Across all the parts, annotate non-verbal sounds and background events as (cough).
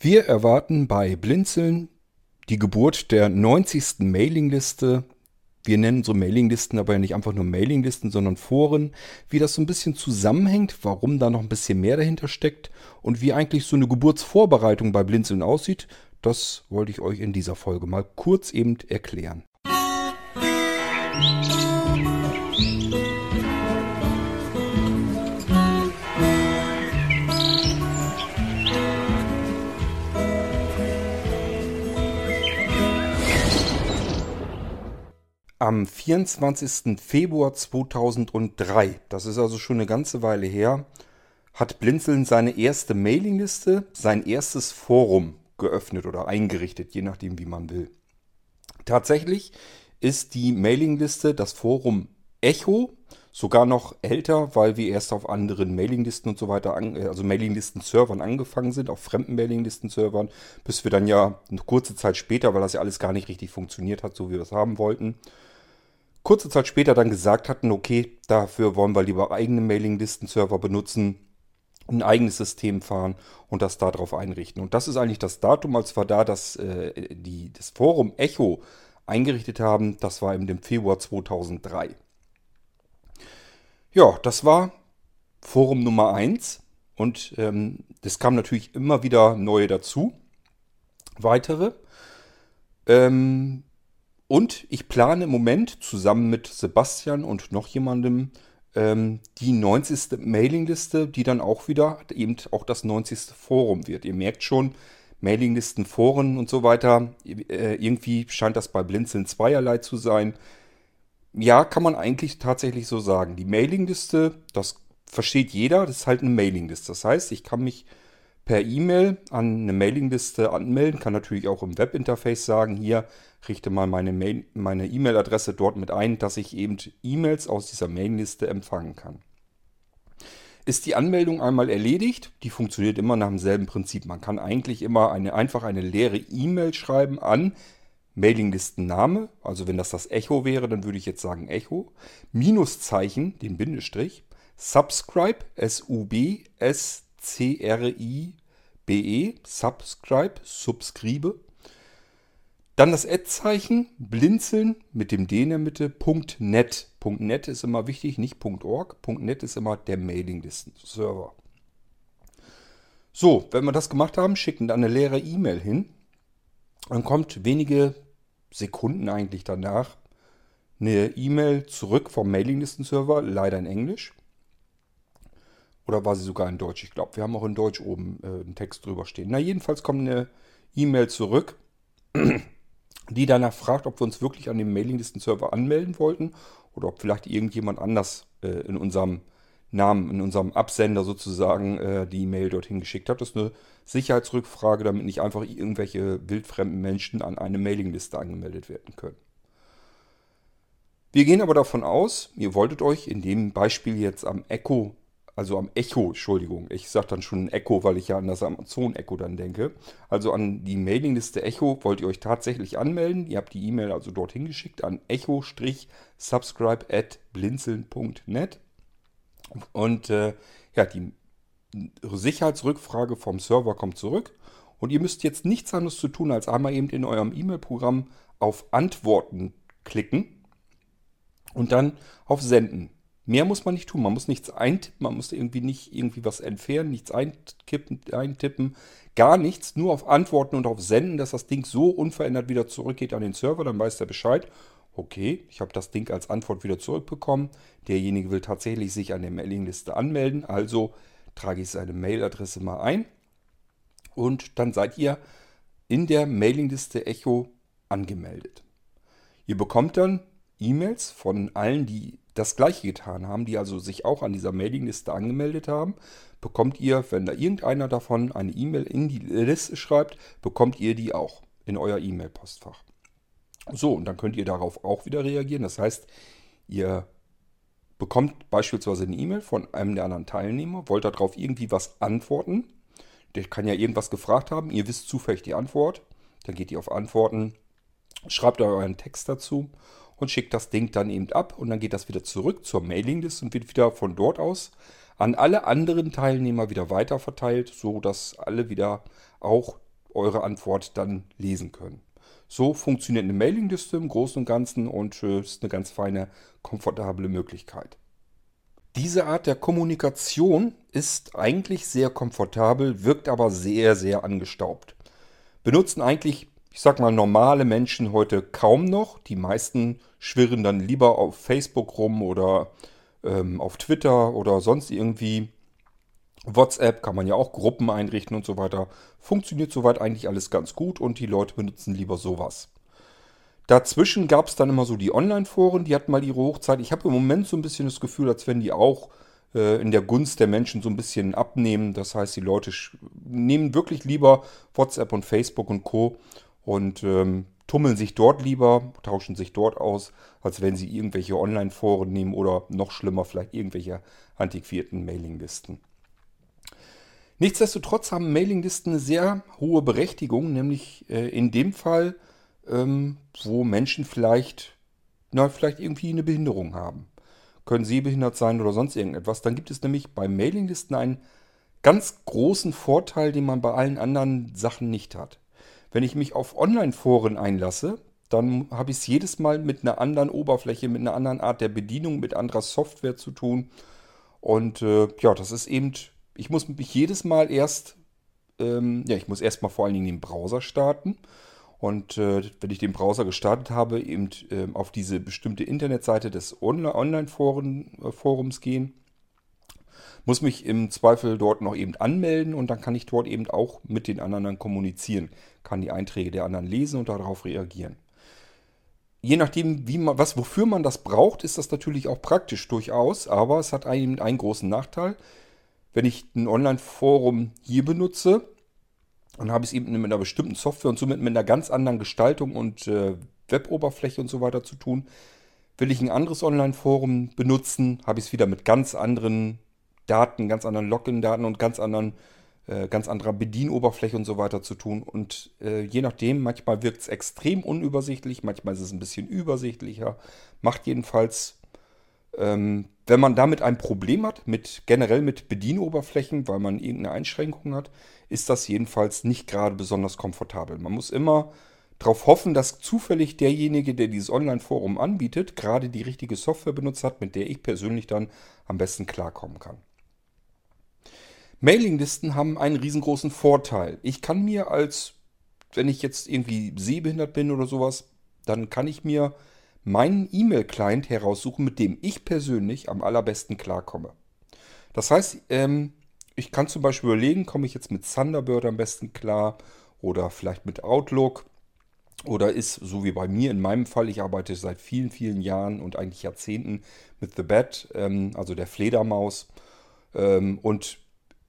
Wir erwarten bei Blinzeln die Geburt der 90. Mailingliste. Wir nennen so Mailinglisten aber ja nicht einfach nur Mailinglisten, sondern Foren. Wie das so ein bisschen zusammenhängt, warum da noch ein bisschen mehr dahinter steckt und wie eigentlich so eine Geburtsvorbereitung bei Blinzeln aussieht, das wollte ich euch in dieser Folge mal kurz eben erklären. Am 24. Februar 2003, das ist also schon eine ganze Weile her, hat Blinzeln seine erste Mailingliste, sein erstes Forum geöffnet oder eingerichtet, je nachdem, wie man will. Tatsächlich ist die Mailingliste, das Forum Echo, sogar noch älter, weil wir erst auf anderen Mailinglisten und so weiter, also Mailinglisten-Servern angefangen sind, auf fremden Mailinglisten-Servern, bis wir dann ja eine kurze Zeit später, weil das ja alles gar nicht richtig funktioniert hat, so wie wir es haben wollten, kurze Zeit später dann gesagt hatten, okay, dafür wollen wir lieber eigene Mailinglisten-Server benutzen, ein eigenes System fahren und das darauf einrichten. Und das ist eigentlich das Datum, als wir da das, äh, die, das Forum Echo eingerichtet haben. Das war im Februar 2003. Ja, das war Forum Nummer 1 und ähm, es kamen natürlich immer wieder neue dazu. Weitere. Ähm, und ich plane im Moment zusammen mit Sebastian und noch jemandem ähm, die 90. Mailingliste, die dann auch wieder eben auch das 90. Forum wird. Ihr merkt schon, Mailinglisten, Foren und so weiter, äh, irgendwie scheint das bei Blinzeln zweierlei zu sein. Ja, kann man eigentlich tatsächlich so sagen. Die Mailingliste, das versteht jeder, das ist halt eine Mailingliste. Das heißt, ich kann mich per E-Mail an eine Mailingliste anmelden, kann natürlich auch im Webinterface sagen, hier richte mal meine E-Mail-Adresse dort mit ein, dass ich eben E-Mails aus dieser Mailingliste empfangen kann. Ist die Anmeldung einmal erledigt, die funktioniert immer nach demselben Prinzip. Man kann eigentlich immer eine, einfach eine leere E-Mail schreiben an Mailinglistenname, also wenn das das Echo wäre, dann würde ich jetzt sagen Echo, Minuszeichen, den Bindestrich, Subscribe, S-U-B-S-C-R-I, BE, Subscribe, Subscribe. Dann das Ad-Zeichen, blinzeln mit dem D in der Mitte, .net. .net ist immer wichtig, nicht .org. .net ist immer der Mailinglisten-Server. So, wenn wir das gemacht haben, schicken dann eine leere E-Mail hin. Dann kommt wenige Sekunden eigentlich danach eine E-Mail zurück vom Mailinglisten-Server, leider in Englisch. Oder war sie sogar in Deutsch? Ich glaube, wir haben auch in Deutsch oben äh, einen Text drüber stehen. Na, jedenfalls kommt eine E-Mail zurück, (clears throat) die danach fragt, ob wir uns wirklich an dem Mailinglisten-Server anmelden wollten oder ob vielleicht irgendjemand anders äh, in unserem Namen, in unserem Absender sozusagen äh, die E-Mail dorthin geschickt hat. Das ist eine Sicherheitsrückfrage, damit nicht einfach irgendwelche wildfremden Menschen an eine Mailingliste angemeldet werden können. Wir gehen aber davon aus, ihr wolltet euch in dem Beispiel jetzt am Echo also am Echo, Entschuldigung, ich sage dann schon Echo, weil ich ja an das Amazon-Echo dann denke. Also an die Mailingliste Echo wollt ihr euch tatsächlich anmelden. Ihr habt die E-Mail also dorthin geschickt an echo-subscribe at blinzeln.net. Und äh, ja, die Sicherheitsrückfrage vom Server kommt zurück. Und ihr müsst jetzt nichts anderes zu tun, als einmal eben in eurem E-Mail-Programm auf Antworten klicken und dann auf Senden. Mehr muss man nicht tun. Man muss nichts eintippen, man muss irgendwie nicht irgendwie was entfernen, nichts einkippen, eintippen, gar nichts. Nur auf Antworten und auf Senden, dass das Ding so unverändert wieder zurückgeht an den Server. Dann weiß der Bescheid. Okay, ich habe das Ding als Antwort wieder zurückbekommen. Derjenige will tatsächlich sich an der Mailingliste anmelden. Also trage ich seine Mailadresse mal ein. Und dann seid ihr in der Mailingliste Echo angemeldet. Ihr bekommt dann E-Mails von allen, die das gleiche getan haben, die also sich auch an dieser Mailingliste angemeldet haben, bekommt ihr, wenn da irgendeiner davon eine E-Mail in die Liste schreibt, bekommt ihr die auch in euer E-Mail-Postfach. So, und dann könnt ihr darauf auch wieder reagieren. Das heißt, ihr bekommt beispielsweise eine E-Mail von einem der anderen Teilnehmer, wollt darauf irgendwie was antworten. Der kann ja irgendwas gefragt haben, ihr wisst zufällig die Antwort. Dann geht ihr auf Antworten, schreibt euren Text dazu und schickt das Ding dann eben ab und dann geht das wieder zurück zur Mailingliste und wird wieder von dort aus an alle anderen Teilnehmer wieder weiterverteilt, so dass alle wieder auch eure Antwort dann lesen können. So funktioniert eine Mailingliste im Großen und Ganzen und äh, ist eine ganz feine, komfortable Möglichkeit. Diese Art der Kommunikation ist eigentlich sehr komfortabel, wirkt aber sehr, sehr angestaubt. Benutzen eigentlich, ich sag mal, normale Menschen heute kaum noch. Die meisten schwirren dann lieber auf Facebook rum oder ähm, auf Twitter oder sonst irgendwie. WhatsApp kann man ja auch Gruppen einrichten und so weiter. Funktioniert soweit eigentlich alles ganz gut und die Leute benutzen lieber sowas. Dazwischen gab es dann immer so die Online-Foren, die hatten mal ihre Hochzeit. Ich habe im Moment so ein bisschen das Gefühl, als wenn die auch äh, in der Gunst der Menschen so ein bisschen abnehmen. Das heißt, die Leute nehmen wirklich lieber WhatsApp und Facebook und Co. und ähm, tummeln sich dort lieber, tauschen sich dort aus, als wenn sie irgendwelche Online-Foren nehmen oder noch schlimmer, vielleicht irgendwelche antiquierten Mailinglisten. Nichtsdestotrotz haben Mailinglisten eine sehr hohe Berechtigung, nämlich äh, in dem Fall, ähm, wo Menschen vielleicht, na, vielleicht irgendwie eine Behinderung haben. Können sehbehindert sein oder sonst irgendetwas. Dann gibt es nämlich bei Mailinglisten einen ganz großen Vorteil, den man bei allen anderen Sachen nicht hat. Wenn ich mich auf Online-Foren einlasse, dann habe ich es jedes Mal mit einer anderen Oberfläche, mit einer anderen Art der Bedienung, mit anderer Software zu tun. Und äh, ja, das ist eben, ich muss mich jedes Mal erst, ähm, ja, ich muss erstmal vor allen Dingen den Browser starten. Und äh, wenn ich den Browser gestartet habe, eben äh, auf diese bestimmte Internetseite des Online-Forums gehen, muss mich im Zweifel dort noch eben anmelden und dann kann ich dort eben auch mit den anderen dann kommunizieren, kann die Einträge der anderen lesen und darauf reagieren. Je nachdem, wie man, was, wofür man das braucht, ist das natürlich auch praktisch durchaus, aber es hat einen, einen großen Nachteil. Wenn ich ein Online-Forum hier benutze, und habe es eben mit einer bestimmten Software und somit mit einer ganz anderen Gestaltung und äh, Weboberfläche und so weiter zu tun. Will ich ein anderes Online-Forum benutzen, habe ich es wieder mit ganz anderen Daten, ganz anderen Login-Daten und ganz anderen, äh, ganz anderer Bedienoberfläche und so weiter zu tun. Und äh, je nachdem, manchmal wirkt es extrem unübersichtlich, manchmal ist es ein bisschen übersichtlicher. Macht jedenfalls ähm, wenn man damit ein Problem hat, mit, generell mit Bedienoberflächen, weil man irgendeine Einschränkung hat, ist das jedenfalls nicht gerade besonders komfortabel. Man muss immer darauf hoffen, dass zufällig derjenige, der dieses Online-Forum anbietet, gerade die richtige Software benutzt hat, mit der ich persönlich dann am besten klarkommen kann. Mailinglisten haben einen riesengroßen Vorteil. Ich kann mir als, wenn ich jetzt irgendwie sehbehindert bin oder sowas, dann kann ich mir meinen E-Mail-Client heraussuchen, mit dem ich persönlich am allerbesten klarkomme. Das heißt, ähm, ich kann zum Beispiel überlegen, komme ich jetzt mit Thunderbird am besten klar oder vielleicht mit Outlook oder ist, so wie bei mir in meinem Fall, ich arbeite seit vielen, vielen Jahren und eigentlich Jahrzehnten mit The Bat, ähm, also der Fledermaus. Ähm, und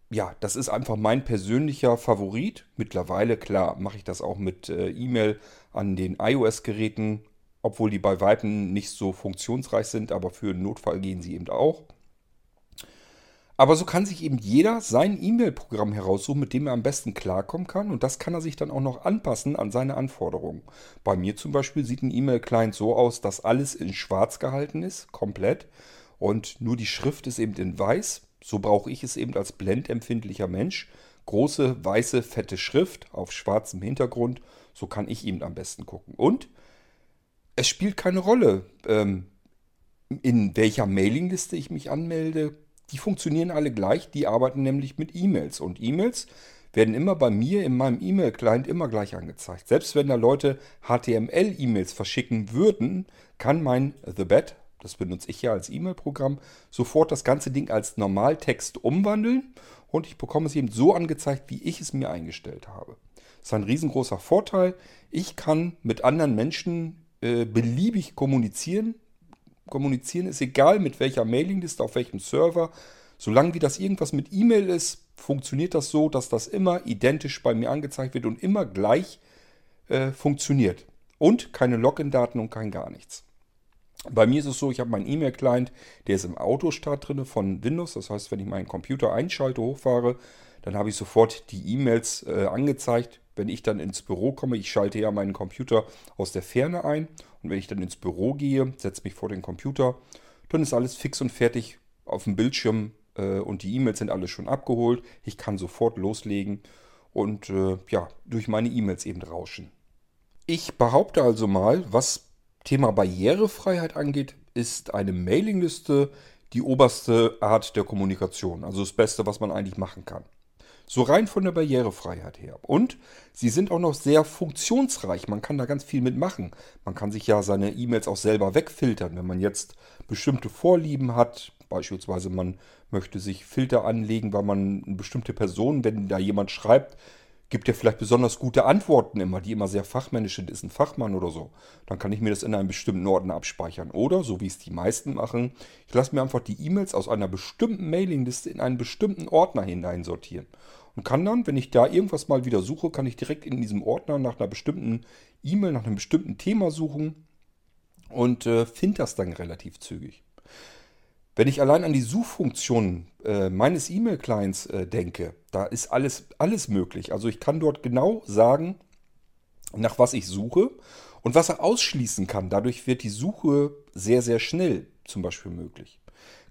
ja, das ist einfach mein persönlicher Favorit. Mittlerweile, klar, mache ich das auch mit äh, E-Mail an den iOS-Geräten obwohl die bei Weitem nicht so funktionsreich sind, aber für einen Notfall gehen sie eben auch. Aber so kann sich eben jeder sein E-Mail-Programm heraussuchen, mit dem er am besten klarkommen kann. Und das kann er sich dann auch noch anpassen an seine Anforderungen. Bei mir zum Beispiel sieht ein E-Mail-Client so aus, dass alles in schwarz gehalten ist, komplett. Und nur die Schrift ist eben in weiß. So brauche ich es eben als blendempfindlicher Mensch. Große, weiße, fette Schrift auf schwarzem Hintergrund. So kann ich eben am besten gucken. Und es spielt keine Rolle, ähm, in welcher Mailingliste ich mich anmelde. Die funktionieren alle gleich, die arbeiten nämlich mit E-Mails. Und E-Mails werden immer bei mir in meinem E-Mail-Client immer gleich angezeigt. Selbst wenn da Leute HTML-E-Mails verschicken würden, kann mein The Bat, das benutze ich ja als E-Mail-Programm, sofort das ganze Ding als Normaltext umwandeln und ich bekomme es eben so angezeigt, wie ich es mir eingestellt habe. Das ist ein riesengroßer Vorteil. Ich kann mit anderen Menschen äh, beliebig kommunizieren. Kommunizieren ist egal mit welcher Mailingliste, auf welchem Server. Solange wie das irgendwas mit E-Mail ist, funktioniert das so, dass das immer identisch bei mir angezeigt wird und immer gleich äh, funktioniert. Und keine Login-Daten und kein gar nichts. Bei mir ist es so, ich habe meinen E-Mail-Client, der ist im Autostart drin von Windows. Das heißt, wenn ich meinen Computer einschalte, hochfahre, dann habe ich sofort die E-Mails äh, angezeigt. Wenn ich dann ins Büro komme, ich schalte ja meinen Computer aus der Ferne ein. Und wenn ich dann ins Büro gehe, setze mich vor den Computer, dann ist alles fix und fertig auf dem Bildschirm äh, und die E-Mails sind alle schon abgeholt. Ich kann sofort loslegen und äh, ja, durch meine E-Mails eben rauschen. Ich behaupte also mal, was Thema Barrierefreiheit angeht, ist eine Mailingliste die oberste Art der Kommunikation. Also das Beste, was man eigentlich machen kann. So rein von der Barrierefreiheit her. Und sie sind auch noch sehr funktionsreich. Man kann da ganz viel mitmachen. Man kann sich ja seine E-Mails auch selber wegfiltern. Wenn man jetzt bestimmte Vorlieben hat, beispielsweise man möchte sich Filter anlegen, weil man eine bestimmte Person, wenn da jemand schreibt, gibt er vielleicht besonders gute Antworten immer, die immer sehr fachmännisch sind, ist ein Fachmann oder so. Dann kann ich mir das in einem bestimmten Ordner abspeichern. Oder, so wie es die meisten machen, ich lasse mir einfach die E-Mails aus einer bestimmten Mailingliste in einen bestimmten Ordner hineinsortieren. Und kann dann, wenn ich da irgendwas mal wieder suche, kann ich direkt in diesem Ordner nach einer bestimmten E-Mail, nach einem bestimmten Thema suchen und äh, finde das dann relativ zügig. Wenn ich allein an die Suchfunktion äh, meines E-Mail-Clients äh, denke, da ist alles, alles möglich. Also ich kann dort genau sagen, nach was ich suche und was er ausschließen kann. Dadurch wird die Suche sehr, sehr schnell zum Beispiel möglich.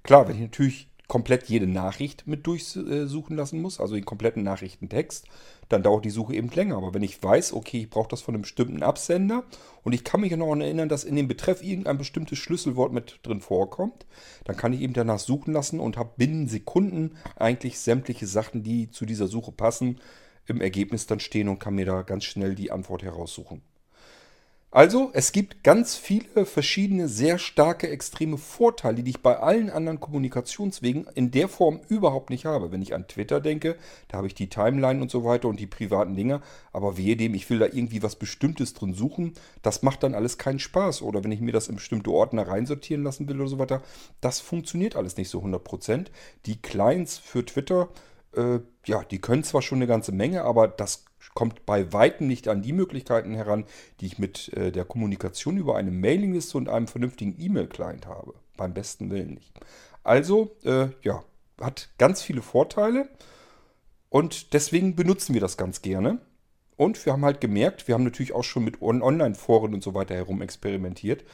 Klar, wenn ich natürlich komplett jede Nachricht mit durchsuchen lassen muss, also den kompletten Nachrichtentext, dann dauert die Suche eben länger. Aber wenn ich weiß, okay, ich brauche das von einem bestimmten Absender und ich kann mich noch erinnern, dass in dem Betreff irgendein bestimmtes Schlüsselwort mit drin vorkommt, dann kann ich eben danach suchen lassen und habe binnen Sekunden eigentlich sämtliche Sachen, die zu dieser Suche passen, im Ergebnis dann stehen und kann mir da ganz schnell die Antwort heraussuchen. Also, es gibt ganz viele verschiedene, sehr starke, extreme Vorteile, die ich bei allen anderen Kommunikationswegen in der Form überhaupt nicht habe. Wenn ich an Twitter denke, da habe ich die Timeline und so weiter und die privaten Dinge, aber wehe dem, ich will da irgendwie was Bestimmtes drin suchen, das macht dann alles keinen Spaß. Oder wenn ich mir das in bestimmte Ordner reinsortieren lassen will oder so weiter, das funktioniert alles nicht so 100%. Die Clients für Twitter, äh, ja, die können zwar schon eine ganze Menge, aber das kommt bei weitem nicht an die Möglichkeiten heran, die ich mit äh, der Kommunikation über eine Mailingliste und einem vernünftigen E-Mail-Client habe. Beim besten Willen nicht. Also, äh, ja, hat ganz viele Vorteile und deswegen benutzen wir das ganz gerne. Und wir haben halt gemerkt, wir haben natürlich auch schon mit Online-Foren und so weiter herum experimentiert.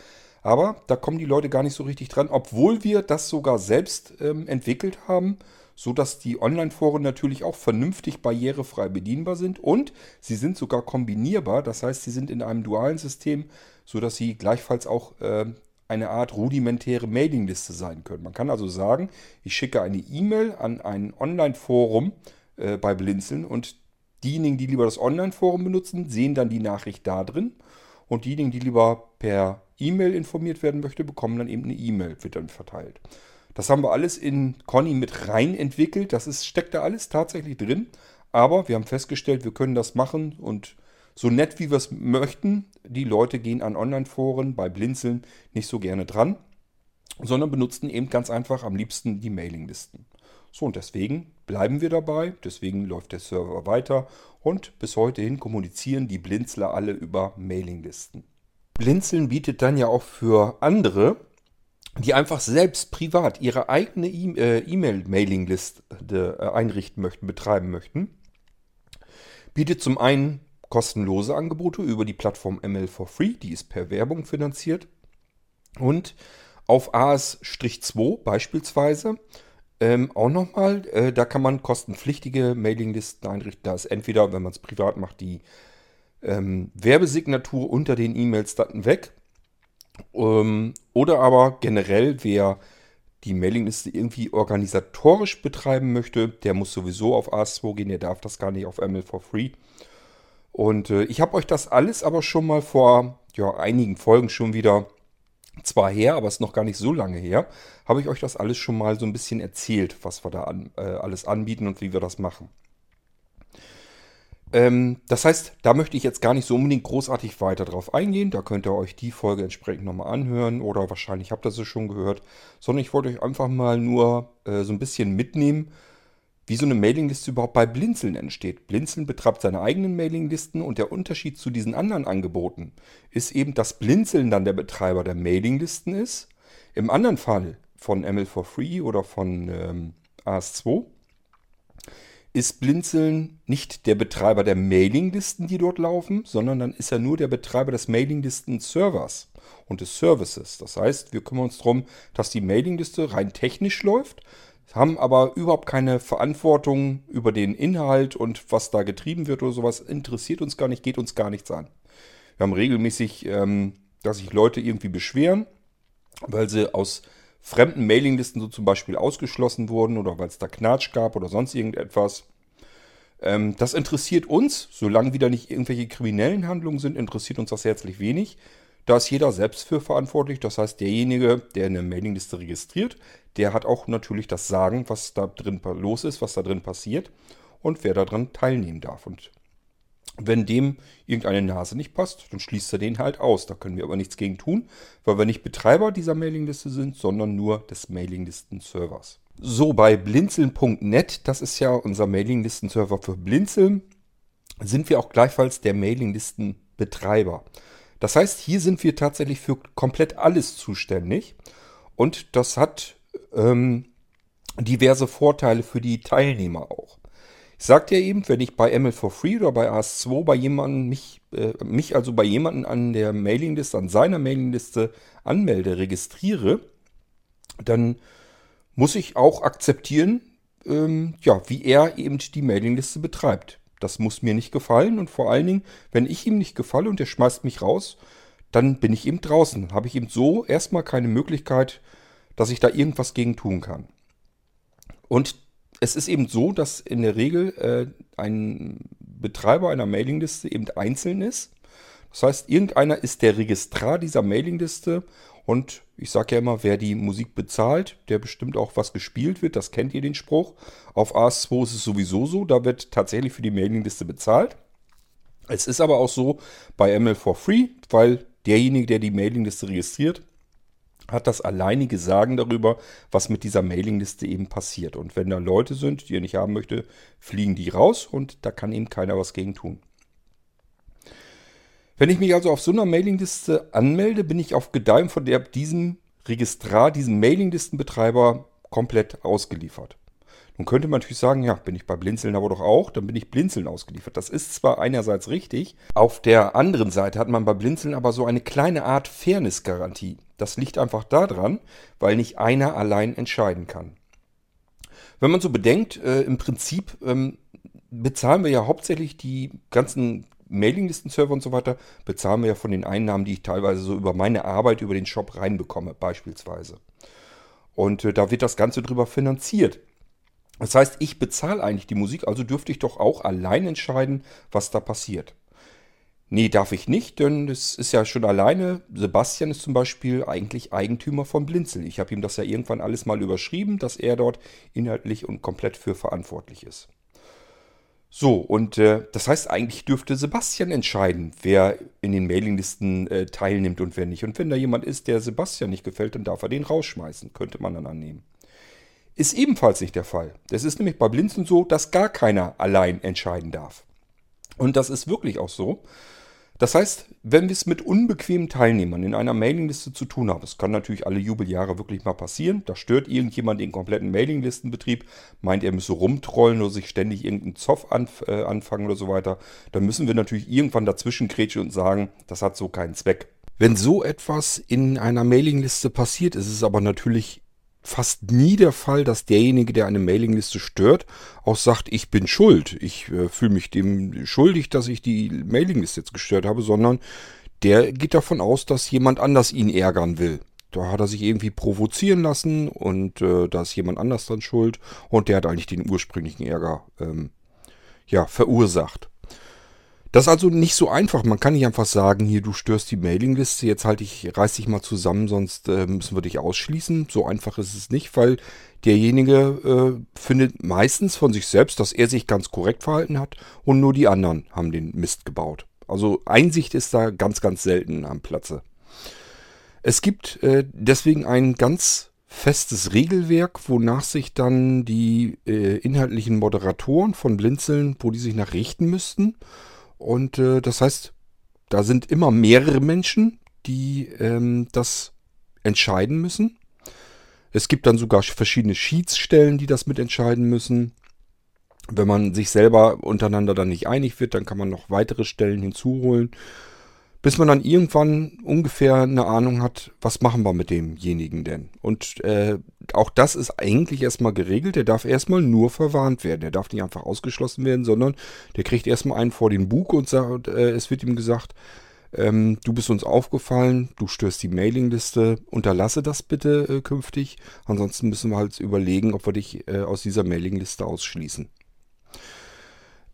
Aber da kommen die Leute gar nicht so richtig dran, obwohl wir das sogar selbst ähm, entwickelt haben so dass die Online-Foren natürlich auch vernünftig barrierefrei bedienbar sind und sie sind sogar kombinierbar. Das heißt, sie sind in einem dualen System, so dass sie gleichfalls auch äh, eine Art rudimentäre Mailingliste sein können. Man kann also sagen, ich schicke eine E-Mail an ein Online-Forum äh, bei Blinzeln und diejenigen, die lieber das Online-Forum benutzen, sehen dann die Nachricht da drin und diejenigen, die lieber per E-Mail informiert werden möchten, bekommen dann eben eine E-Mail, wird dann verteilt. Das haben wir alles in Conny mit rein entwickelt. Das ist, steckt da alles tatsächlich drin. Aber wir haben festgestellt, wir können das machen und so nett wie wir es möchten, die Leute gehen an Online-Foren bei Blinzeln nicht so gerne dran, sondern benutzen eben ganz einfach am liebsten die Mailinglisten. So und deswegen bleiben wir dabei, deswegen läuft der Server weiter und bis heute hin kommunizieren die Blinzler alle über Mailinglisten. Blinzeln bietet dann ja auch für andere die einfach selbst privat ihre eigene äh, E-Mail-Mailing-Liste äh, einrichten möchten, betreiben möchten, bietet zum einen kostenlose Angebote über die Plattform ML for Free, die ist per Werbung finanziert. Und auf AS-2 beispielsweise ähm, auch nochmal, äh, da kann man kostenpflichtige Mailinglisten einrichten. Da ist entweder, wenn man es privat macht, die ähm, Werbesignatur unter den E-Mails dann weg ähm, oder aber generell, wer die Mailingliste irgendwie organisatorisch betreiben möchte, der muss sowieso auf AS2 gehen, der darf das gar nicht auf ML for Free. Und äh, ich habe euch das alles aber schon mal vor ja, einigen Folgen schon wieder, zwar her, aber es ist noch gar nicht so lange her, habe ich euch das alles schon mal so ein bisschen erzählt, was wir da an, äh, alles anbieten und wie wir das machen. Ähm, das heißt, da möchte ich jetzt gar nicht so unbedingt großartig weiter drauf eingehen. Da könnt ihr euch die Folge entsprechend nochmal anhören oder wahrscheinlich habt ihr sie schon gehört. Sondern ich wollte euch einfach mal nur äh, so ein bisschen mitnehmen, wie so eine Mailingliste überhaupt bei Blinzeln entsteht. Blinzeln betreibt seine eigenen Mailinglisten und der Unterschied zu diesen anderen Angeboten ist eben, dass Blinzeln dann der Betreiber der Mailinglisten ist. Im anderen Fall von ML4Free oder von ähm, AS2 ist Blinzeln nicht der Betreiber der Mailinglisten, die dort laufen, sondern dann ist er nur der Betreiber des Mailinglisten-Servers und des Services. Das heißt, wir kümmern uns darum, dass die Mailingliste rein technisch läuft. haben aber überhaupt keine Verantwortung über den Inhalt und was da getrieben wird oder sowas. Interessiert uns gar nicht, geht uns gar nichts an. Wir haben regelmäßig, ähm, dass sich Leute irgendwie beschweren, weil sie aus fremden Mailinglisten so zum Beispiel ausgeschlossen wurden oder weil es da Knatsch gab oder sonst irgendetwas. Ähm, das interessiert uns, solange wieder nicht irgendwelche kriminellen Handlungen sind, interessiert uns das herzlich wenig. Da ist jeder selbst für verantwortlich. Das heißt, derjenige, der eine Mailingliste registriert, der hat auch natürlich das Sagen, was da drin los ist, was da drin passiert und wer daran teilnehmen darf. Und wenn dem irgendeine Nase nicht passt, dann schließt er den halt aus. Da können wir aber nichts gegen tun, weil wir nicht Betreiber dieser Mailingliste sind, sondern nur des Mailinglisten-Servers. So, bei blinzeln.net, das ist ja unser Mailinglisten-Server für Blinzeln, sind wir auch gleichfalls der Mailinglisten-Betreiber. Das heißt, hier sind wir tatsächlich für komplett alles zuständig und das hat ähm, diverse Vorteile für die Teilnehmer auch. Ich sagte ja eben, wenn ich bei ML for Free oder bei AS2 bei jemandem mich, äh, mich also bei jemandem an der Mailingliste, an seiner Mailingliste anmelde, registriere, dann muss ich auch akzeptieren, ähm, ja, wie er eben die Mailingliste betreibt. Das muss mir nicht gefallen und vor allen Dingen, wenn ich ihm nicht gefalle und er schmeißt mich raus, dann bin ich eben draußen. Habe ich eben so erstmal keine Möglichkeit, dass ich da irgendwas gegen tun kann. Und es ist eben so, dass in der Regel äh, ein Betreiber einer Mailingliste eben einzeln ist. Das heißt, irgendeiner ist der Registrar dieser Mailingliste und ich sage ja immer, wer die Musik bezahlt, der bestimmt auch, was gespielt wird. Das kennt ihr den Spruch. Auf AS2 ist es sowieso so, da wird tatsächlich für die Mailingliste bezahlt. Es ist aber auch so bei ML for Free, weil derjenige, der die Mailingliste registriert, hat das alleinige Sagen darüber, was mit dieser Mailingliste eben passiert. Und wenn da Leute sind, die er nicht haben möchte, fliegen die raus und da kann eben keiner was gegen tun. Wenn ich mich also auf so einer Mailingliste anmelde, bin ich auf Gedeih von der, diesem Registrar, diesem Mailinglistenbetreiber komplett ausgeliefert. Nun könnte man natürlich sagen, ja, bin ich bei Blinzeln aber doch auch, dann bin ich Blinzeln ausgeliefert. Das ist zwar einerseits richtig, auf der anderen Seite hat man bei Blinzeln aber so eine kleine Art Fairness-Garantie. Das liegt einfach daran, weil nicht einer allein entscheiden kann. Wenn man so bedenkt, äh, im Prinzip ähm, bezahlen wir ja hauptsächlich die ganzen Mailinglisten-Server und so weiter bezahlen wir ja von den Einnahmen, die ich teilweise so über meine Arbeit, über den Shop reinbekomme, beispielsweise. Und äh, da wird das Ganze drüber finanziert. Das heißt, ich bezahle eigentlich die Musik, also dürfte ich doch auch allein entscheiden, was da passiert. Nee, darf ich nicht, denn es ist ja schon alleine. Sebastian ist zum Beispiel eigentlich Eigentümer von Blinzel. Ich habe ihm das ja irgendwann alles mal überschrieben, dass er dort inhaltlich und komplett für verantwortlich ist. So, und äh, das heißt, eigentlich dürfte Sebastian entscheiden, wer in den Mailinglisten äh, teilnimmt und wer nicht. Und wenn da jemand ist, der Sebastian nicht gefällt, dann darf er den rausschmeißen, könnte man dann annehmen. Ist ebenfalls nicht der Fall. Das ist nämlich bei Blinzen so, dass gar keiner allein entscheiden darf. Und das ist wirklich auch so. Das heißt, wenn wir es mit unbequemen Teilnehmern in einer Mailingliste zu tun haben, das kann natürlich alle Jubeljahre wirklich mal passieren, da stört irgendjemand den kompletten Mailinglistenbetrieb, meint er müsse rumtrollen oder sich ständig irgendeinen Zoff anf äh, anfangen oder so weiter, dann müssen wir natürlich irgendwann dazwischen kretschen und sagen, das hat so keinen Zweck. Wenn so etwas in einer Mailingliste passiert, ist es aber natürlich fast nie der Fall, dass derjenige, der eine Mailingliste stört, auch sagt, ich bin schuld. Ich äh, fühle mich dem schuldig, dass ich die Mailingliste jetzt gestört habe, sondern der geht davon aus, dass jemand anders ihn ärgern will. Da hat er sich irgendwie provozieren lassen und äh, da ist jemand anders dann schuld und der hat eigentlich den ursprünglichen Ärger ähm, ja, verursacht. Das ist also nicht so einfach. Man kann nicht einfach sagen, hier, du störst die Mailingliste, jetzt halt ich, reiß dich mal zusammen, sonst äh, müssen wir dich ausschließen. So einfach ist es nicht, weil derjenige äh, findet meistens von sich selbst, dass er sich ganz korrekt verhalten hat und nur die anderen haben den Mist gebaut. Also Einsicht ist da ganz, ganz selten am Platze. Es gibt äh, deswegen ein ganz festes Regelwerk, wonach sich dann die äh, inhaltlichen Moderatoren von Blinzeln, wo die sich nach richten müssten. Und äh, das heißt, da sind immer mehrere Menschen, die ähm, das entscheiden müssen. Es gibt dann sogar verschiedene Schiedsstellen, die das mitentscheiden müssen. Wenn man sich selber untereinander dann nicht einig wird, dann kann man noch weitere Stellen hinzuholen. Bis man dann irgendwann ungefähr eine Ahnung hat, was machen wir mit demjenigen denn. Und äh, auch das ist eigentlich erstmal geregelt. Der darf erstmal nur verwarnt werden. Der darf nicht einfach ausgeschlossen werden, sondern der kriegt erstmal einen vor den Bug und sagt, äh, es wird ihm gesagt, ähm, du bist uns aufgefallen, du störst die Mailingliste, unterlasse das bitte äh, künftig. Ansonsten müssen wir halt überlegen, ob wir dich äh, aus dieser Mailingliste ausschließen.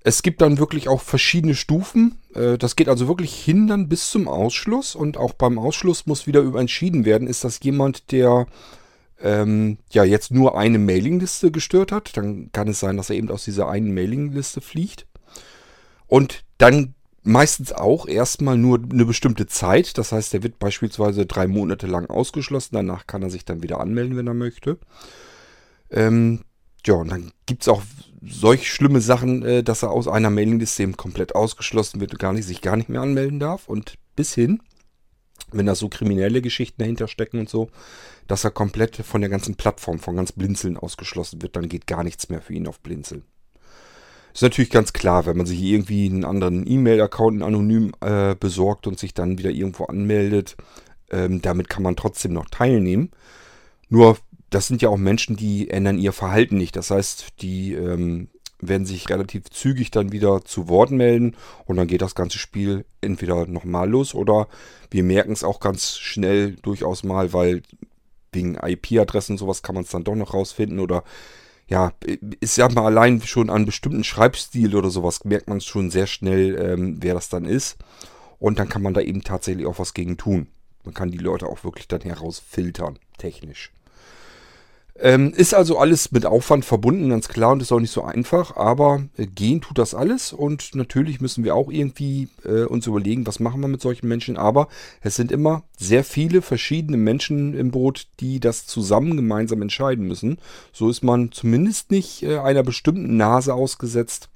Es gibt dann wirklich auch verschiedene Stufen. Äh, das geht also wirklich hin dann bis zum Ausschluss. Und auch beim Ausschluss muss wieder über entschieden werden, ist das jemand, der ähm, ja jetzt nur eine Mailingliste gestört hat. Dann kann es sein, dass er eben aus dieser einen Mailingliste fliegt. Und dann meistens auch erstmal nur eine bestimmte Zeit. Das heißt, er wird beispielsweise drei Monate lang ausgeschlossen. Danach kann er sich dann wieder anmelden, wenn er möchte. Ähm, ja, und dann gibt es auch solch schlimme Sachen, äh, dass er aus einer Mailingliste eben komplett ausgeschlossen wird und gar nicht, sich gar nicht mehr anmelden darf. Und bis hin, wenn da so kriminelle Geschichten dahinter stecken und so, dass er komplett von der ganzen Plattform, von ganz Blinzeln ausgeschlossen wird, dann geht gar nichts mehr für ihn auf Blinzeln. Ist natürlich ganz klar, wenn man sich irgendwie einen anderen E-Mail-Account anonym äh, besorgt und sich dann wieder irgendwo anmeldet, ähm, damit kann man trotzdem noch teilnehmen. Nur das sind ja auch Menschen, die ändern ihr Verhalten nicht. Das heißt, die ähm, werden sich relativ zügig dann wieder zu Wort melden und dann geht das ganze Spiel entweder nochmal los oder wir merken es auch ganz schnell durchaus mal, weil wegen IP-Adressen sowas kann man es dann doch noch rausfinden oder ja, ist ja mal allein schon an bestimmten Schreibstil oder sowas merkt man schon sehr schnell, ähm, wer das dann ist und dann kann man da eben tatsächlich auch was gegen tun. Man kann die Leute auch wirklich dann herausfiltern, technisch. Ähm, ist also alles mit Aufwand verbunden, ganz klar, und ist auch nicht so einfach, aber äh, gehen tut das alles und natürlich müssen wir auch irgendwie äh, uns überlegen, was machen wir mit solchen Menschen, aber es sind immer sehr viele verschiedene Menschen im Boot, die das zusammen gemeinsam entscheiden müssen. So ist man zumindest nicht äh, einer bestimmten Nase ausgesetzt,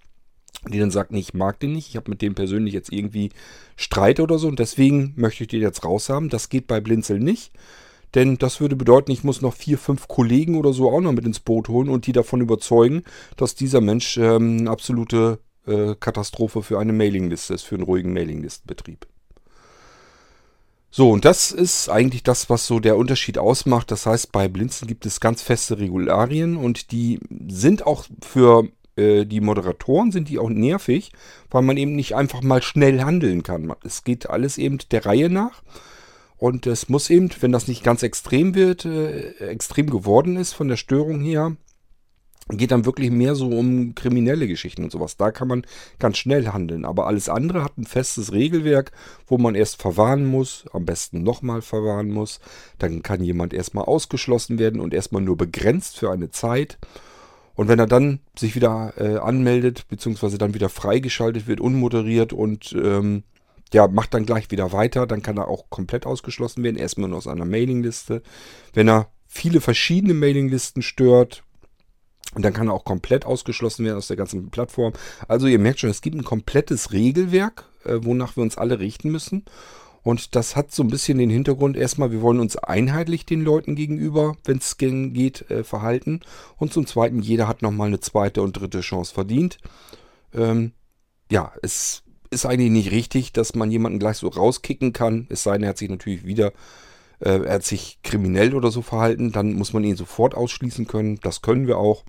die dann sagt, nee, ich mag den nicht, ich habe mit dem persönlich jetzt irgendwie Streit oder so und deswegen möchte ich den jetzt raushaben. Das geht bei Blinzel nicht. Denn das würde bedeuten, ich muss noch vier, fünf Kollegen oder so auch noch mit ins Boot holen und die davon überzeugen, dass dieser Mensch ähm, eine absolute äh, Katastrophe für eine Mailingliste ist, für einen ruhigen Mailinglistenbetrieb. So, und das ist eigentlich das, was so der Unterschied ausmacht. Das heißt, bei Blinzen gibt es ganz feste Regularien und die sind auch für äh, die Moderatoren sind die auch nervig, weil man eben nicht einfach mal schnell handeln kann. Es geht alles eben der Reihe nach. Und es muss eben, wenn das nicht ganz extrem wird, äh, extrem geworden ist von der Störung her, geht dann wirklich mehr so um kriminelle Geschichten und sowas. Da kann man ganz schnell handeln. Aber alles andere hat ein festes Regelwerk, wo man erst verwarnen muss, am besten nochmal verwarnen muss. Dann kann jemand erstmal ausgeschlossen werden und erstmal nur begrenzt für eine Zeit. Und wenn er dann sich wieder äh, anmeldet, beziehungsweise dann wieder freigeschaltet wird, unmoderiert und ähm, der macht dann gleich wieder weiter, dann kann er auch komplett ausgeschlossen werden, erstmal nur aus einer Mailingliste. Wenn er viele verschiedene Mailinglisten stört, und dann kann er auch komplett ausgeschlossen werden aus der ganzen Plattform. Also ihr merkt schon, es gibt ein komplettes Regelwerk, äh, wonach wir uns alle richten müssen. Und das hat so ein bisschen den Hintergrund, erstmal, wir wollen uns einheitlich den Leuten gegenüber, wenn es geht, äh, verhalten. Und zum Zweiten, jeder hat nochmal eine zweite und dritte Chance verdient. Ähm, ja, es ist eigentlich nicht richtig, dass man jemanden gleich so rauskicken kann. Es sei denn, er hat sich natürlich wieder, äh, er hat sich kriminell oder so verhalten, dann muss man ihn sofort ausschließen können. Das können wir auch.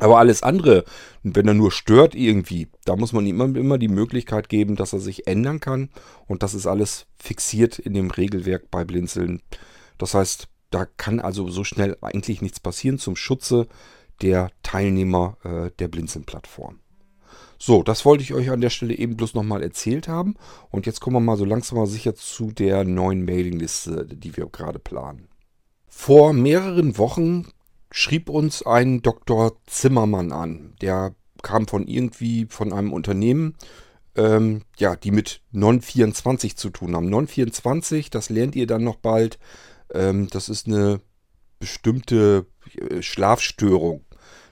Aber alles andere, wenn er nur stört irgendwie, da muss man ihm immer, immer die Möglichkeit geben, dass er sich ändern kann. Und das ist alles fixiert in dem Regelwerk bei Blinzeln. Das heißt, da kann also so schnell eigentlich nichts passieren zum Schutze der Teilnehmer äh, der Blinzeln-Plattform. So, das wollte ich euch an der Stelle eben bloß nochmal erzählt haben. Und jetzt kommen wir mal so langsam mal sicher zu der neuen Mailingliste, die wir gerade planen. Vor mehreren Wochen schrieb uns ein Dr. Zimmermann an. Der kam von irgendwie von einem Unternehmen, ähm, ja, die mit Non24 zu tun haben. Non24, das lernt ihr dann noch bald. Ähm, das ist eine bestimmte äh, Schlafstörung.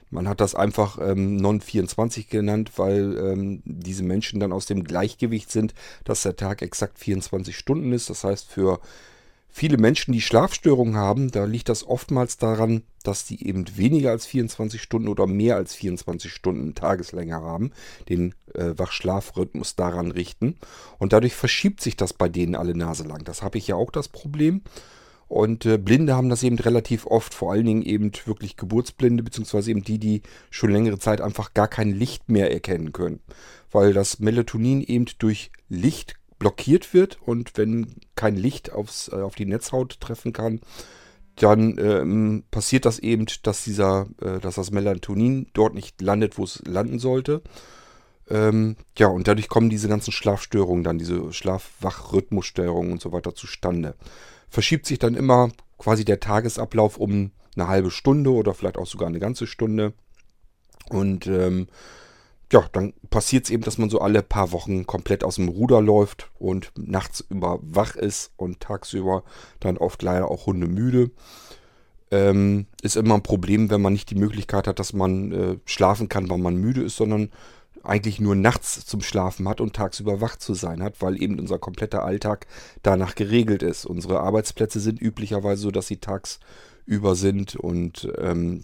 Man hat das einfach ähm, Non-24 genannt, weil ähm, diese Menschen dann aus dem Gleichgewicht sind, dass der Tag exakt 24 Stunden ist. Das heißt, für viele Menschen, die Schlafstörungen haben, da liegt das oftmals daran, dass die eben weniger als 24 Stunden oder mehr als 24 Stunden Tageslänge haben, den äh, Wach-Schlafrhythmus daran richten. Und dadurch verschiebt sich das bei denen alle Nase lang. Das habe ich ja auch das Problem. Und äh, Blinde haben das eben relativ oft, vor allen Dingen eben wirklich Geburtsblinde, beziehungsweise eben die, die schon längere Zeit einfach gar kein Licht mehr erkennen können. Weil das Melatonin eben durch Licht blockiert wird und wenn kein Licht aufs, äh, auf die Netzhaut treffen kann, dann ähm, passiert das eben, dass dieser, äh, dass das Melatonin dort nicht landet, wo es landen sollte. Ähm, ja, und dadurch kommen diese ganzen Schlafstörungen dann, diese Schlaf-Wach-Rhythmusstörungen und so weiter zustande. Verschiebt sich dann immer quasi der Tagesablauf um eine halbe Stunde oder vielleicht auch sogar eine ganze Stunde. Und ähm, ja, dann passiert es eben, dass man so alle paar Wochen komplett aus dem Ruder läuft und nachts über wach ist und tagsüber dann oft leider auch hundemüde. Ähm, ist immer ein Problem, wenn man nicht die Möglichkeit hat, dass man äh, schlafen kann, weil man müde ist, sondern eigentlich nur nachts zum Schlafen hat und tagsüber wach zu sein hat, weil eben unser kompletter Alltag danach geregelt ist. Unsere Arbeitsplätze sind üblicherweise so, dass sie tagsüber sind und ähm,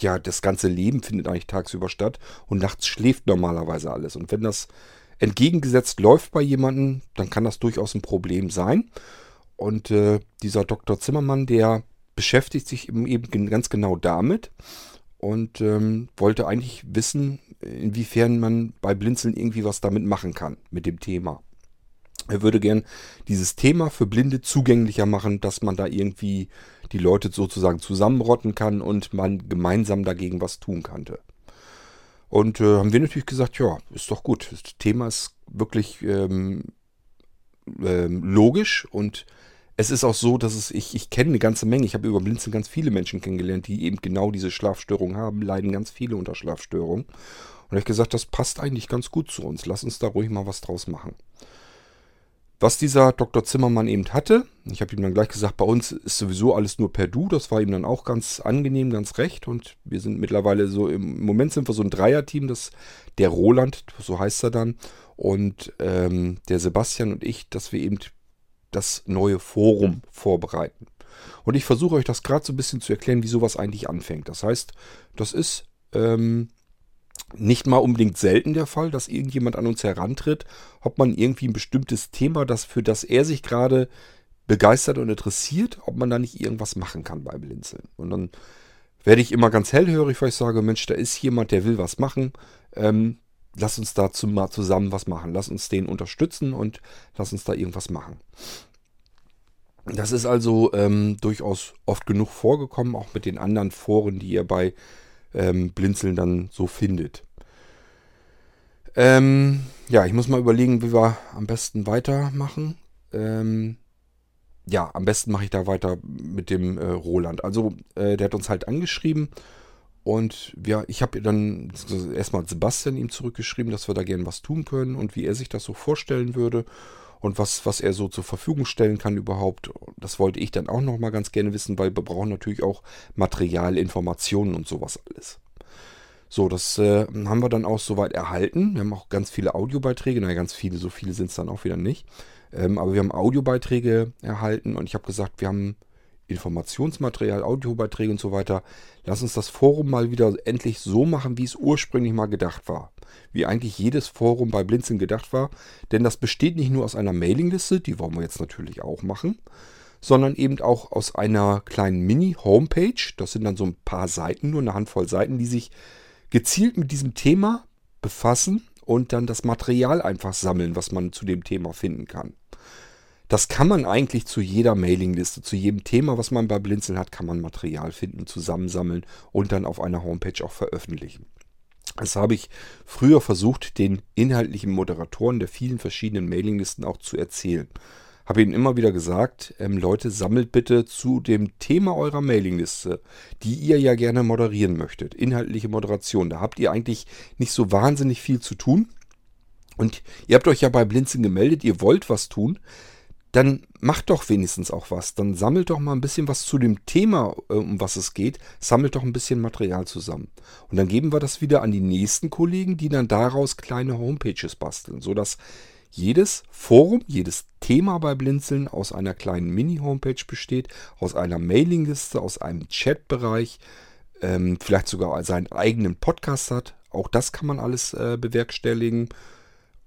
ja, das ganze Leben findet eigentlich tagsüber statt und nachts schläft normalerweise alles. Und wenn das entgegengesetzt läuft bei jemandem, dann kann das durchaus ein Problem sein. Und äh, dieser Dr. Zimmermann, der beschäftigt sich eben ganz genau damit und ähm, wollte eigentlich wissen, inwiefern man bei Blinzeln irgendwie was damit machen kann, mit dem Thema. Er würde gern dieses Thema für Blinde zugänglicher machen, dass man da irgendwie die Leute sozusagen zusammenrotten kann und man gemeinsam dagegen was tun könnte. Und äh, haben wir natürlich gesagt, ja, ist doch gut. Das Thema ist wirklich ähm, ähm, logisch und es ist auch so, dass es, ich, ich kenne eine ganze Menge, ich habe über Blinzeln ganz viele Menschen kennengelernt, die eben genau diese Schlafstörung haben, leiden ganz viele unter Schlafstörungen. Und ich gesagt, das passt eigentlich ganz gut zu uns. Lass uns da ruhig mal was draus machen. Was dieser Dr. Zimmermann eben hatte, ich habe ihm dann gleich gesagt, bei uns ist sowieso alles nur per Du, das war ihm dann auch ganz angenehm, ganz recht und wir sind mittlerweile so, im Moment sind wir so ein Dreierteam, das der Roland, so heißt er dann, und ähm, der Sebastian und ich, dass wir eben das neue Forum vorbereiten. Und ich versuche euch das gerade so ein bisschen zu erklären, wie sowas eigentlich anfängt. Das heißt, das ist ähm, nicht mal unbedingt selten der Fall, dass irgendjemand an uns herantritt, ob man irgendwie ein bestimmtes Thema, das für das er sich gerade begeistert und interessiert, ob man da nicht irgendwas machen kann beim Blinzeln. Und dann werde ich immer ganz hellhörig, weil ich sage, Mensch, da ist jemand, der will was machen. Ähm, lass uns dazu mal zusammen was machen. Lass uns den unterstützen und lass uns da irgendwas machen. Das ist also ähm, durchaus oft genug vorgekommen, auch mit den anderen Foren, die ihr bei ähm, Blinzeln dann so findet. Ähm, ja, ich muss mal überlegen, wie wir am besten weitermachen. Ähm, ja, am besten mache ich da weiter mit dem äh, Roland. Also, äh, der hat uns halt angeschrieben und ja, ich habe dann erstmal Sebastian ihm zurückgeschrieben, dass wir da gerne was tun können und wie er sich das so vorstellen würde und was, was er so zur Verfügung stellen kann überhaupt. Das wollte ich dann auch nochmal ganz gerne wissen, weil wir brauchen natürlich auch Material, Informationen und sowas alles. So, das äh, haben wir dann auch soweit erhalten. Wir haben auch ganz viele Audiobeiträge, naja, ganz viele, so viele sind es dann auch wieder nicht. Ähm, aber wir haben Audiobeiträge erhalten und ich habe gesagt, wir haben Informationsmaterial, Audiobeiträge und so weiter. Lass uns das Forum mal wieder endlich so machen, wie es ursprünglich mal gedacht war. Wie eigentlich jedes Forum bei Blinzeln gedacht war. Denn das besteht nicht nur aus einer Mailingliste, die wollen wir jetzt natürlich auch machen, sondern eben auch aus einer kleinen Mini-Homepage. Das sind dann so ein paar Seiten, nur eine Handvoll Seiten, die sich gezielt mit diesem Thema befassen und dann das Material einfach sammeln, was man zu dem Thema finden kann. Das kann man eigentlich zu jeder Mailingliste, zu jedem Thema, was man bei Blinzeln hat, kann man Material finden, zusammensammeln und dann auf einer Homepage auch veröffentlichen. Das habe ich früher versucht, den inhaltlichen Moderatoren der vielen verschiedenen Mailinglisten auch zu erzählen. Habe ihnen immer wieder gesagt, ähm, Leute, sammelt bitte zu dem Thema eurer Mailingliste, die ihr ja gerne moderieren möchtet, inhaltliche Moderation. Da habt ihr eigentlich nicht so wahnsinnig viel zu tun. Und ihr habt euch ja bei Blinzeln gemeldet, ihr wollt was tun dann macht doch wenigstens auch was. Dann sammelt doch mal ein bisschen was zu dem Thema, äh, um was es geht. Sammelt doch ein bisschen Material zusammen. Und dann geben wir das wieder an die nächsten Kollegen, die dann daraus kleine Homepages basteln, sodass jedes Forum, jedes Thema bei Blinzeln aus einer kleinen Mini-Homepage besteht, aus einer Mailingliste, aus einem Chatbereich, ähm, vielleicht sogar seinen eigenen Podcast hat. Auch das kann man alles äh, bewerkstelligen.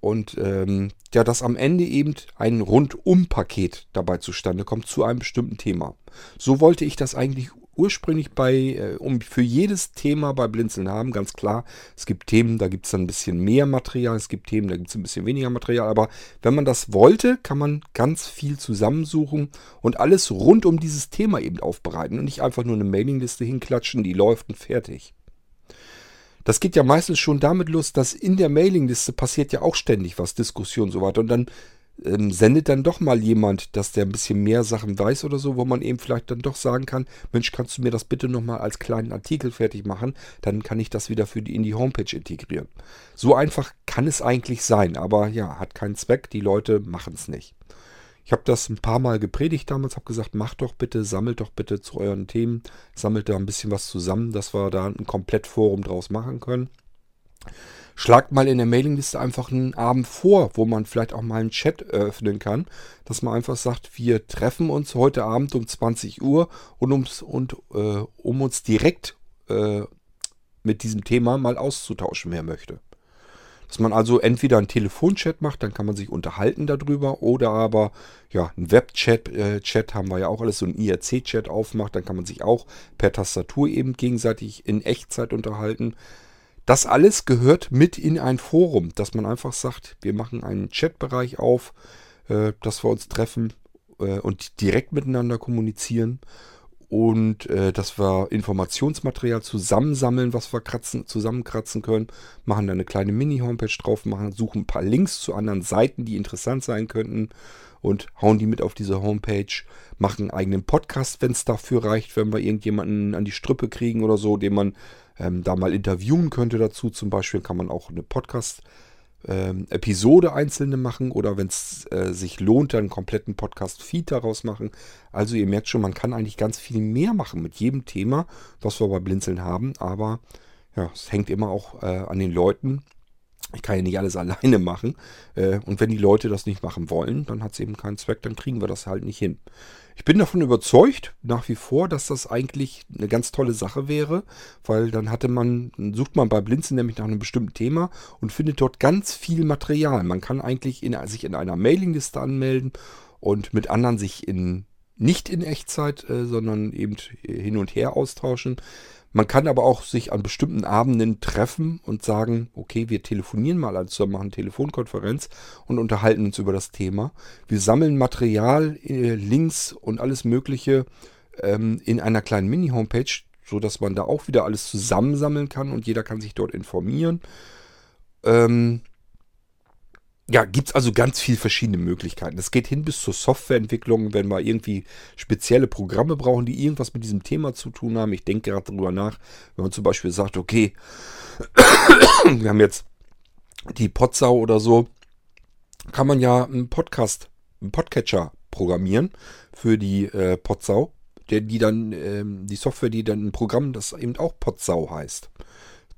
Und ähm, ja, dass am Ende eben ein Rundum-Paket dabei zustande kommt zu einem bestimmten Thema. So wollte ich das eigentlich ursprünglich bei, äh, um für jedes Thema bei Blinzeln haben, ganz klar. Es gibt Themen, da gibt es ein bisschen mehr Material, es gibt Themen, da gibt es ein bisschen weniger Material. Aber wenn man das wollte, kann man ganz viel zusammensuchen und alles rund um dieses Thema eben aufbereiten und nicht einfach nur eine Mailingliste hinklatschen, die läuft und fertig. Das geht ja meistens schon damit los, dass in der Mailingliste passiert ja auch ständig was, Diskussion und so weiter. Und dann ähm, sendet dann doch mal jemand, dass der ein bisschen mehr Sachen weiß oder so, wo man eben vielleicht dann doch sagen kann, Mensch, kannst du mir das bitte nochmal als kleinen Artikel fertig machen? Dann kann ich das wieder für die, in die Homepage integrieren. So einfach kann es eigentlich sein, aber ja, hat keinen Zweck, die Leute machen es nicht. Ich habe das ein paar Mal gepredigt damals, habe gesagt, macht doch bitte, sammelt doch bitte zu euren Themen, sammelt da ein bisschen was zusammen, dass wir da ein Komplettforum draus machen können. Schlagt mal in der Mailingliste einfach einen Abend vor, wo man vielleicht auch mal einen Chat öffnen kann, dass man einfach sagt, wir treffen uns heute Abend um 20 Uhr und, ums, und äh, um uns direkt äh, mit diesem Thema mal auszutauschen, wer möchte. Dass man also entweder einen Telefonchat macht, dann kann man sich unterhalten darüber, oder aber ja, einen Webchat, äh, Chat haben wir ja auch alles, so ein IRC-Chat aufmacht, dann kann man sich auch per Tastatur eben gegenseitig in Echtzeit unterhalten. Das alles gehört mit in ein Forum, dass man einfach sagt, wir machen einen Chatbereich auf, äh, dass wir uns treffen äh, und direkt miteinander kommunizieren und äh, dass wir Informationsmaterial zusammensammeln, was wir kratzen, zusammenkratzen können, machen da eine kleine Mini-Homepage drauf, machen, suchen ein paar Links zu anderen Seiten, die interessant sein könnten. Und hauen die mit auf diese Homepage, machen einen eigenen Podcast, wenn es dafür reicht, wenn wir irgendjemanden an die Strüppe kriegen oder so, den man ähm, da mal interviewen könnte dazu. Zum Beispiel kann man auch eine Podcast-Episode ähm, einzelne machen oder wenn es äh, sich lohnt, dann einen kompletten Podcast-Feed daraus machen. Also ihr merkt schon, man kann eigentlich ganz viel mehr machen mit jedem Thema, was wir bei Blinzeln haben. Aber ja, es hängt immer auch äh, an den Leuten. Ich kann ja nicht alles (laughs) alleine machen. Äh, und wenn die Leute das nicht machen wollen, dann hat es eben keinen Zweck, dann kriegen wir das halt nicht hin. Ich bin davon überzeugt, nach wie vor, dass das eigentlich eine ganz tolle Sache wäre, weil dann hatte man, sucht man bei Blinzen nämlich nach einem bestimmten Thema und findet dort ganz viel Material. Man kann eigentlich in, sich in einer Mailingliste anmelden und mit anderen sich in nicht in Echtzeit, äh, sondern eben hin und her austauschen. Man kann aber auch sich an bestimmten Abenden treffen und sagen, okay, wir telefonieren mal, also machen Telefonkonferenz und unterhalten uns über das Thema. Wir sammeln Material, äh, Links und alles Mögliche ähm, in einer kleinen Mini-Homepage, sodass man da auch wieder alles zusammensammeln kann und jeder kann sich dort informieren. Ähm, ja, gibt es also ganz viele verschiedene Möglichkeiten. Das geht hin bis zur Softwareentwicklung, wenn wir irgendwie spezielle Programme brauchen, die irgendwas mit diesem Thema zu tun haben. Ich denke gerade darüber nach, wenn man zum Beispiel sagt, okay, (coughs) wir haben jetzt die Potsau oder so, kann man ja einen Podcast, einen Podcatcher programmieren für die äh, Potsau, der, die dann, ähm, die Software, die dann ein Programm, das eben auch Potsau heißt.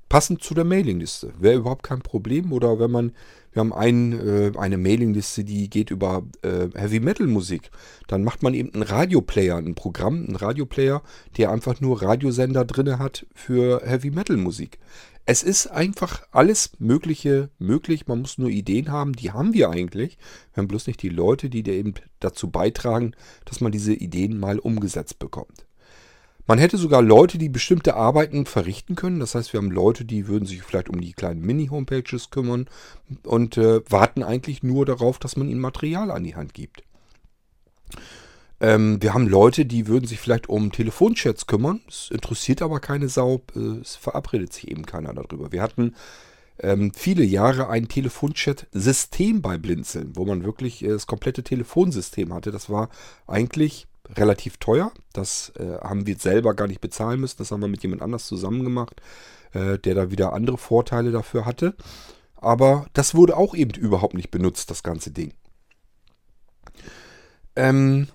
Passend zu der Mailingliste. Wäre überhaupt kein Problem. Oder wenn man wir haben ein, äh, eine Mailingliste, die geht über äh, Heavy Metal Musik. Dann macht man eben einen Radioplayer, ein Programm, einen Radioplayer, der einfach nur Radiosender drin hat für Heavy Metal Musik. Es ist einfach alles Mögliche möglich. Man muss nur Ideen haben. Die haben wir eigentlich. Wir haben bloß nicht die Leute, die eben dazu beitragen, dass man diese Ideen mal umgesetzt bekommt. Man hätte sogar Leute, die bestimmte Arbeiten verrichten können. Das heißt, wir haben Leute, die würden sich vielleicht um die kleinen Mini-Homepages kümmern und äh, warten eigentlich nur darauf, dass man ihnen Material an die Hand gibt. Ähm, wir haben Leute, die würden sich vielleicht um Telefonchats kümmern. Es interessiert aber keine Sau. Äh, es verabredet sich eben keiner darüber. Wir hatten ähm, viele Jahre ein Telefonchat-System bei Blinzeln, wo man wirklich äh, das komplette Telefonsystem hatte. Das war eigentlich relativ teuer. Das äh, haben wir selber gar nicht bezahlen müssen. Das haben wir mit jemand anders zusammen gemacht, äh, der da wieder andere Vorteile dafür hatte. Aber das wurde auch eben überhaupt nicht benutzt, das ganze Ding. Ähm,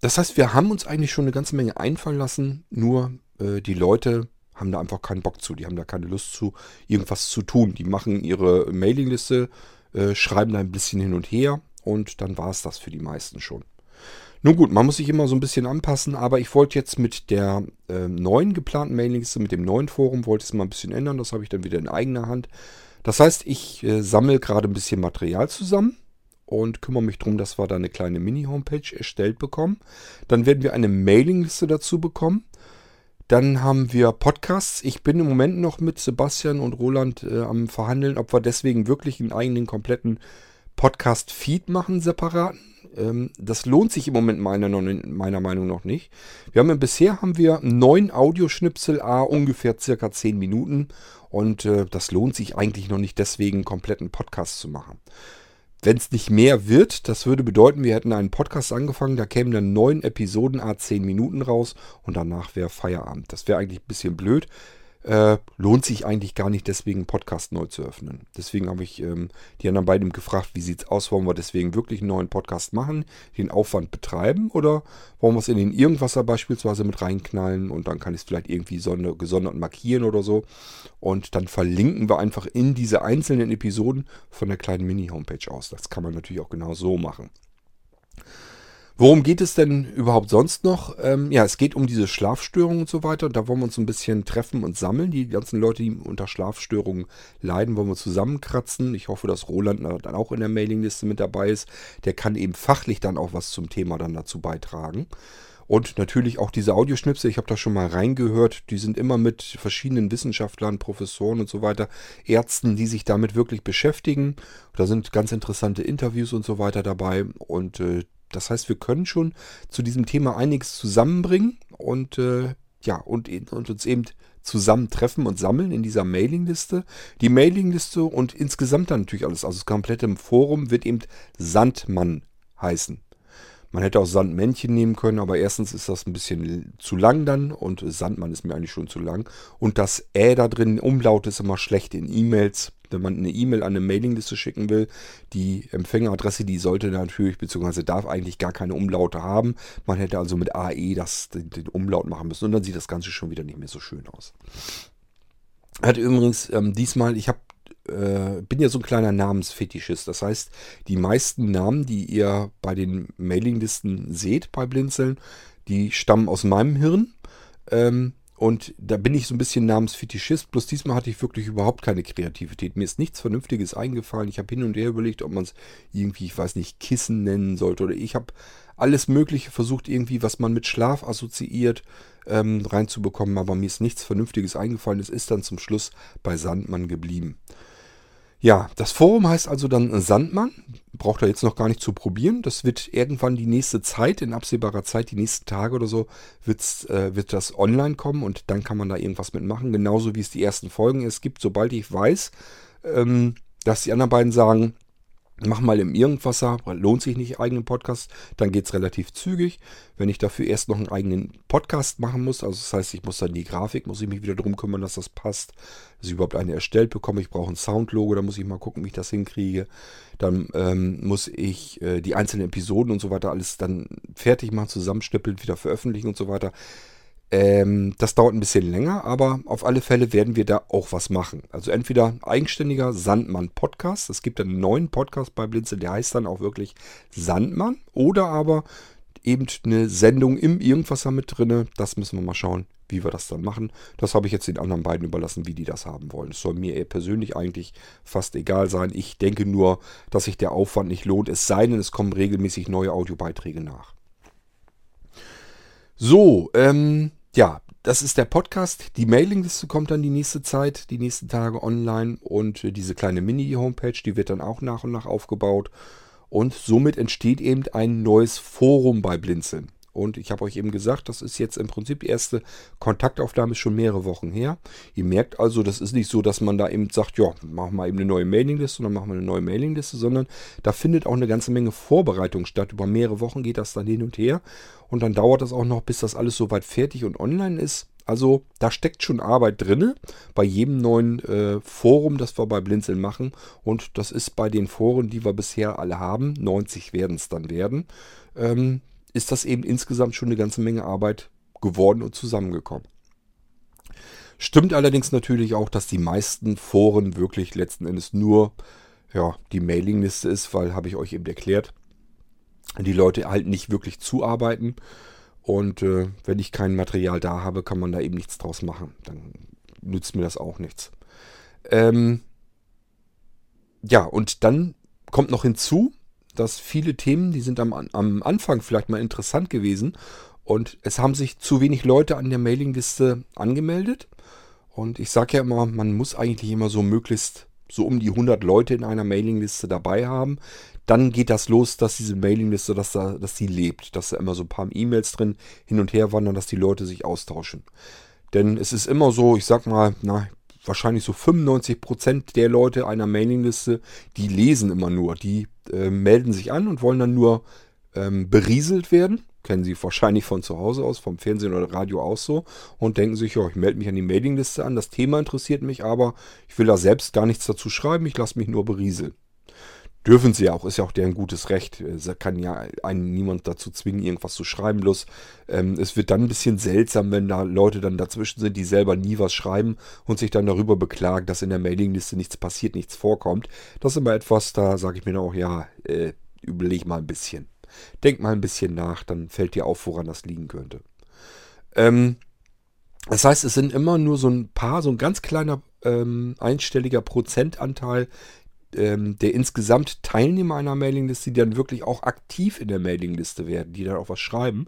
das heißt, wir haben uns eigentlich schon eine ganze Menge einfallen lassen, nur äh, die Leute haben da einfach keinen Bock zu, die haben da keine Lust zu, irgendwas zu tun. Die machen ihre Mailingliste äh, schreiben da ein bisschen hin und her und dann war es das für die meisten schon. Nun gut, man muss sich immer so ein bisschen anpassen, aber ich wollte jetzt mit der äh, neuen geplanten Mailingliste, mit dem neuen Forum, wollte es mal ein bisschen ändern. Das habe ich dann wieder in eigener Hand. Das heißt, ich äh, sammle gerade ein bisschen Material zusammen und kümmere mich darum, dass wir da eine kleine Mini-Homepage erstellt bekommen. Dann werden wir eine Mailingliste dazu bekommen. Dann haben wir Podcasts. Ich bin im Moment noch mit Sebastian und Roland äh, am Verhandeln, ob wir deswegen wirklich einen eigenen kompletten Podcast-Feed machen, separaten. Ähm, das lohnt sich im Moment meiner, meiner Meinung nach nicht. Wir haben bisher haben wir neun Audioschnipsel, a ungefähr circa zehn Minuten. Und äh, das lohnt sich eigentlich noch nicht deswegen, einen kompletten Podcast zu machen. Wenn es nicht mehr wird, das würde bedeuten, wir hätten einen Podcast angefangen, da kämen dann neun Episoden, a zehn Minuten raus und danach wäre Feierabend. Das wäre eigentlich ein bisschen blöd äh, lohnt sich eigentlich gar nicht, deswegen einen Podcast neu zu öffnen. Deswegen habe ich ähm, die anderen beiden gefragt, wie sieht es aus, wollen wir deswegen wirklich einen neuen Podcast machen, den Aufwand betreiben oder wollen wir es in den Irgendwasser beispielsweise mit reinknallen und dann kann ich es vielleicht irgendwie sonder, gesondert markieren oder so. Und dann verlinken wir einfach in diese einzelnen Episoden von der kleinen Mini-Homepage aus. Das kann man natürlich auch genau so machen. Worum geht es denn überhaupt sonst noch? Ähm, ja, es geht um diese Schlafstörungen und so weiter. Da wollen wir uns ein bisschen treffen und sammeln. Die ganzen Leute, die unter Schlafstörungen leiden, wollen wir zusammenkratzen. Ich hoffe, dass Roland dann auch in der Mailingliste mit dabei ist. Der kann eben fachlich dann auch was zum Thema dann dazu beitragen. Und natürlich auch diese Audioschnipsel, ich habe da schon mal reingehört, die sind immer mit verschiedenen Wissenschaftlern, Professoren und so weiter, Ärzten, die sich damit wirklich beschäftigen. Da sind ganz interessante Interviews und so weiter dabei. Und äh, das heißt, wir können schon zu diesem Thema einiges zusammenbringen und äh, ja, und, und uns eben zusammentreffen und sammeln in dieser Mailingliste. Die Mailingliste und insgesamt dann natürlich alles, also das komplette Forum wird eben Sandmann heißen. Man hätte auch Sandmännchen nehmen können, aber erstens ist das ein bisschen zu lang dann und Sandmann ist mir eigentlich schon zu lang. Und das Ä da drin, Umlaut ist immer schlecht in E-Mails wenn man eine E-Mail an eine Mailingliste schicken will, die Empfängeradresse, die sollte natürlich, beziehungsweise darf eigentlich gar keine Umlaute haben. Man hätte also mit AE das, den, den Umlaut machen müssen und dann sieht das Ganze schon wieder nicht mehr so schön aus. Hat übrigens ähm, diesmal, ich habe äh, bin ja so ein kleiner Namensfetischist. Das heißt, die meisten Namen, die ihr bei den Mailinglisten seht bei Blinzeln, die stammen aus meinem Hirn. Ähm, und da bin ich so ein bisschen namens Fetischist. Bloß diesmal hatte ich wirklich überhaupt keine Kreativität. Mir ist nichts Vernünftiges eingefallen. Ich habe hin und her überlegt, ob man es irgendwie, ich weiß nicht, Kissen nennen sollte. Oder ich habe alles Mögliche versucht, irgendwie, was man mit Schlaf assoziiert, ähm, reinzubekommen. Aber mir ist nichts Vernünftiges eingefallen. Es ist dann zum Schluss bei Sandmann geblieben. Ja, das Forum heißt also dann Sandmann. Braucht er jetzt noch gar nicht zu probieren. Das wird irgendwann die nächste Zeit, in absehbarer Zeit, die nächsten Tage oder so, äh, wird das online kommen und dann kann man da irgendwas mitmachen. Genauso wie es die ersten Folgen es gibt. Sobald ich weiß, ähm, dass die anderen beiden sagen, Mach mal im Irgendwasser, lohnt sich nicht eigenen Podcast, dann geht es relativ zügig. Wenn ich dafür erst noch einen eigenen Podcast machen muss, also das heißt, ich muss dann die Grafik, muss ich mich wieder darum kümmern, dass das passt, dass ich überhaupt eine erstellt bekomme. Ich brauche ein Soundlogo, da muss ich mal gucken, wie ich das hinkriege. Dann ähm, muss ich äh, die einzelnen Episoden und so weiter alles dann fertig machen, zusammenstüppeln, wieder veröffentlichen und so weiter. Ähm, das dauert ein bisschen länger, aber auf alle Fälle werden wir da auch was machen. Also entweder eigenständiger Sandmann-Podcast. Es gibt einen neuen Podcast bei Blinze, der heißt dann auch wirklich Sandmann. Oder aber eben eine Sendung im Irgendwas mit drinne. Das müssen wir mal schauen, wie wir das dann machen. Das habe ich jetzt den anderen beiden überlassen, wie die das haben wollen. Es soll mir persönlich eigentlich fast egal sein. Ich denke nur, dass sich der Aufwand nicht lohnt. Es sei denn, es kommen regelmäßig neue Audiobeiträge nach. So, ähm, ja, das ist der Podcast. Die Mailingliste kommt dann die nächste Zeit, die nächsten Tage online und äh, diese kleine Mini-Homepage, die wird dann auch nach und nach aufgebaut. Und somit entsteht eben ein neues Forum bei Blinzeln. Und ich habe euch eben gesagt, das ist jetzt im Prinzip die erste Kontaktaufnahme, ist schon mehrere Wochen her. Ihr merkt also, das ist nicht so, dass man da eben sagt, ja, machen wir eben eine neue Mailingliste und dann machen wir eine neue Mailingliste, sondern da findet auch eine ganze Menge Vorbereitung statt. Über mehrere Wochen geht das dann hin und her. Und dann dauert das auch noch, bis das alles soweit fertig und online ist. Also da steckt schon Arbeit drin bei jedem neuen äh, Forum, das wir bei Blinzeln machen. Und das ist bei den Foren, die wir bisher alle haben, 90 werden es dann werden, ähm, ist das eben insgesamt schon eine ganze Menge Arbeit geworden und zusammengekommen. Stimmt allerdings natürlich auch, dass die meisten Foren wirklich letzten Endes nur ja, die Mailingliste ist, weil, habe ich euch eben erklärt, die Leute halt nicht wirklich zuarbeiten. Und äh, wenn ich kein Material da habe, kann man da eben nichts draus machen. Dann nützt mir das auch nichts. Ähm, ja, und dann kommt noch hinzu, dass viele Themen, die sind am, am Anfang vielleicht mal interessant gewesen und es haben sich zu wenig Leute an der Mailingliste angemeldet. Und ich sage ja immer, man muss eigentlich immer so möglichst so um die 100 Leute in einer Mailingliste dabei haben. Dann geht das los, dass diese Mailingliste, dass, da, dass die lebt, dass da immer so ein paar E-Mails drin hin und her wandern, dass die Leute sich austauschen. Denn es ist immer so, ich sag mal, na, wahrscheinlich so 95% der Leute einer Mailingliste, die lesen immer nur. Die äh, melden sich an und wollen dann nur ähm, berieselt werden. Kennen Sie wahrscheinlich von zu Hause aus, vom Fernsehen oder Radio aus so. Und denken sich, ja, ich melde mich an die Mailingliste an. Das Thema interessiert mich, aber ich will da selbst gar nichts dazu schreiben. Ich lasse mich nur berieseln. Dürfen sie ja auch, ist ja auch deren gutes Recht. Es kann ja einen niemand dazu zwingen, irgendwas zu schreiben. Bloß ähm, es wird dann ein bisschen seltsam, wenn da Leute dann dazwischen sind, die selber nie was schreiben und sich dann darüber beklagen, dass in der Mailingliste nichts passiert, nichts vorkommt. Das ist immer etwas, da sage ich mir dann auch, ja, äh, überleg mal ein bisschen. Denk mal ein bisschen nach, dann fällt dir auf, woran das liegen könnte. Ähm, das heißt, es sind immer nur so ein paar, so ein ganz kleiner ähm, einstelliger Prozentanteil ähm, der insgesamt Teilnehmer einer Mailingliste, die dann wirklich auch aktiv in der Mailingliste werden, die dann auch was schreiben.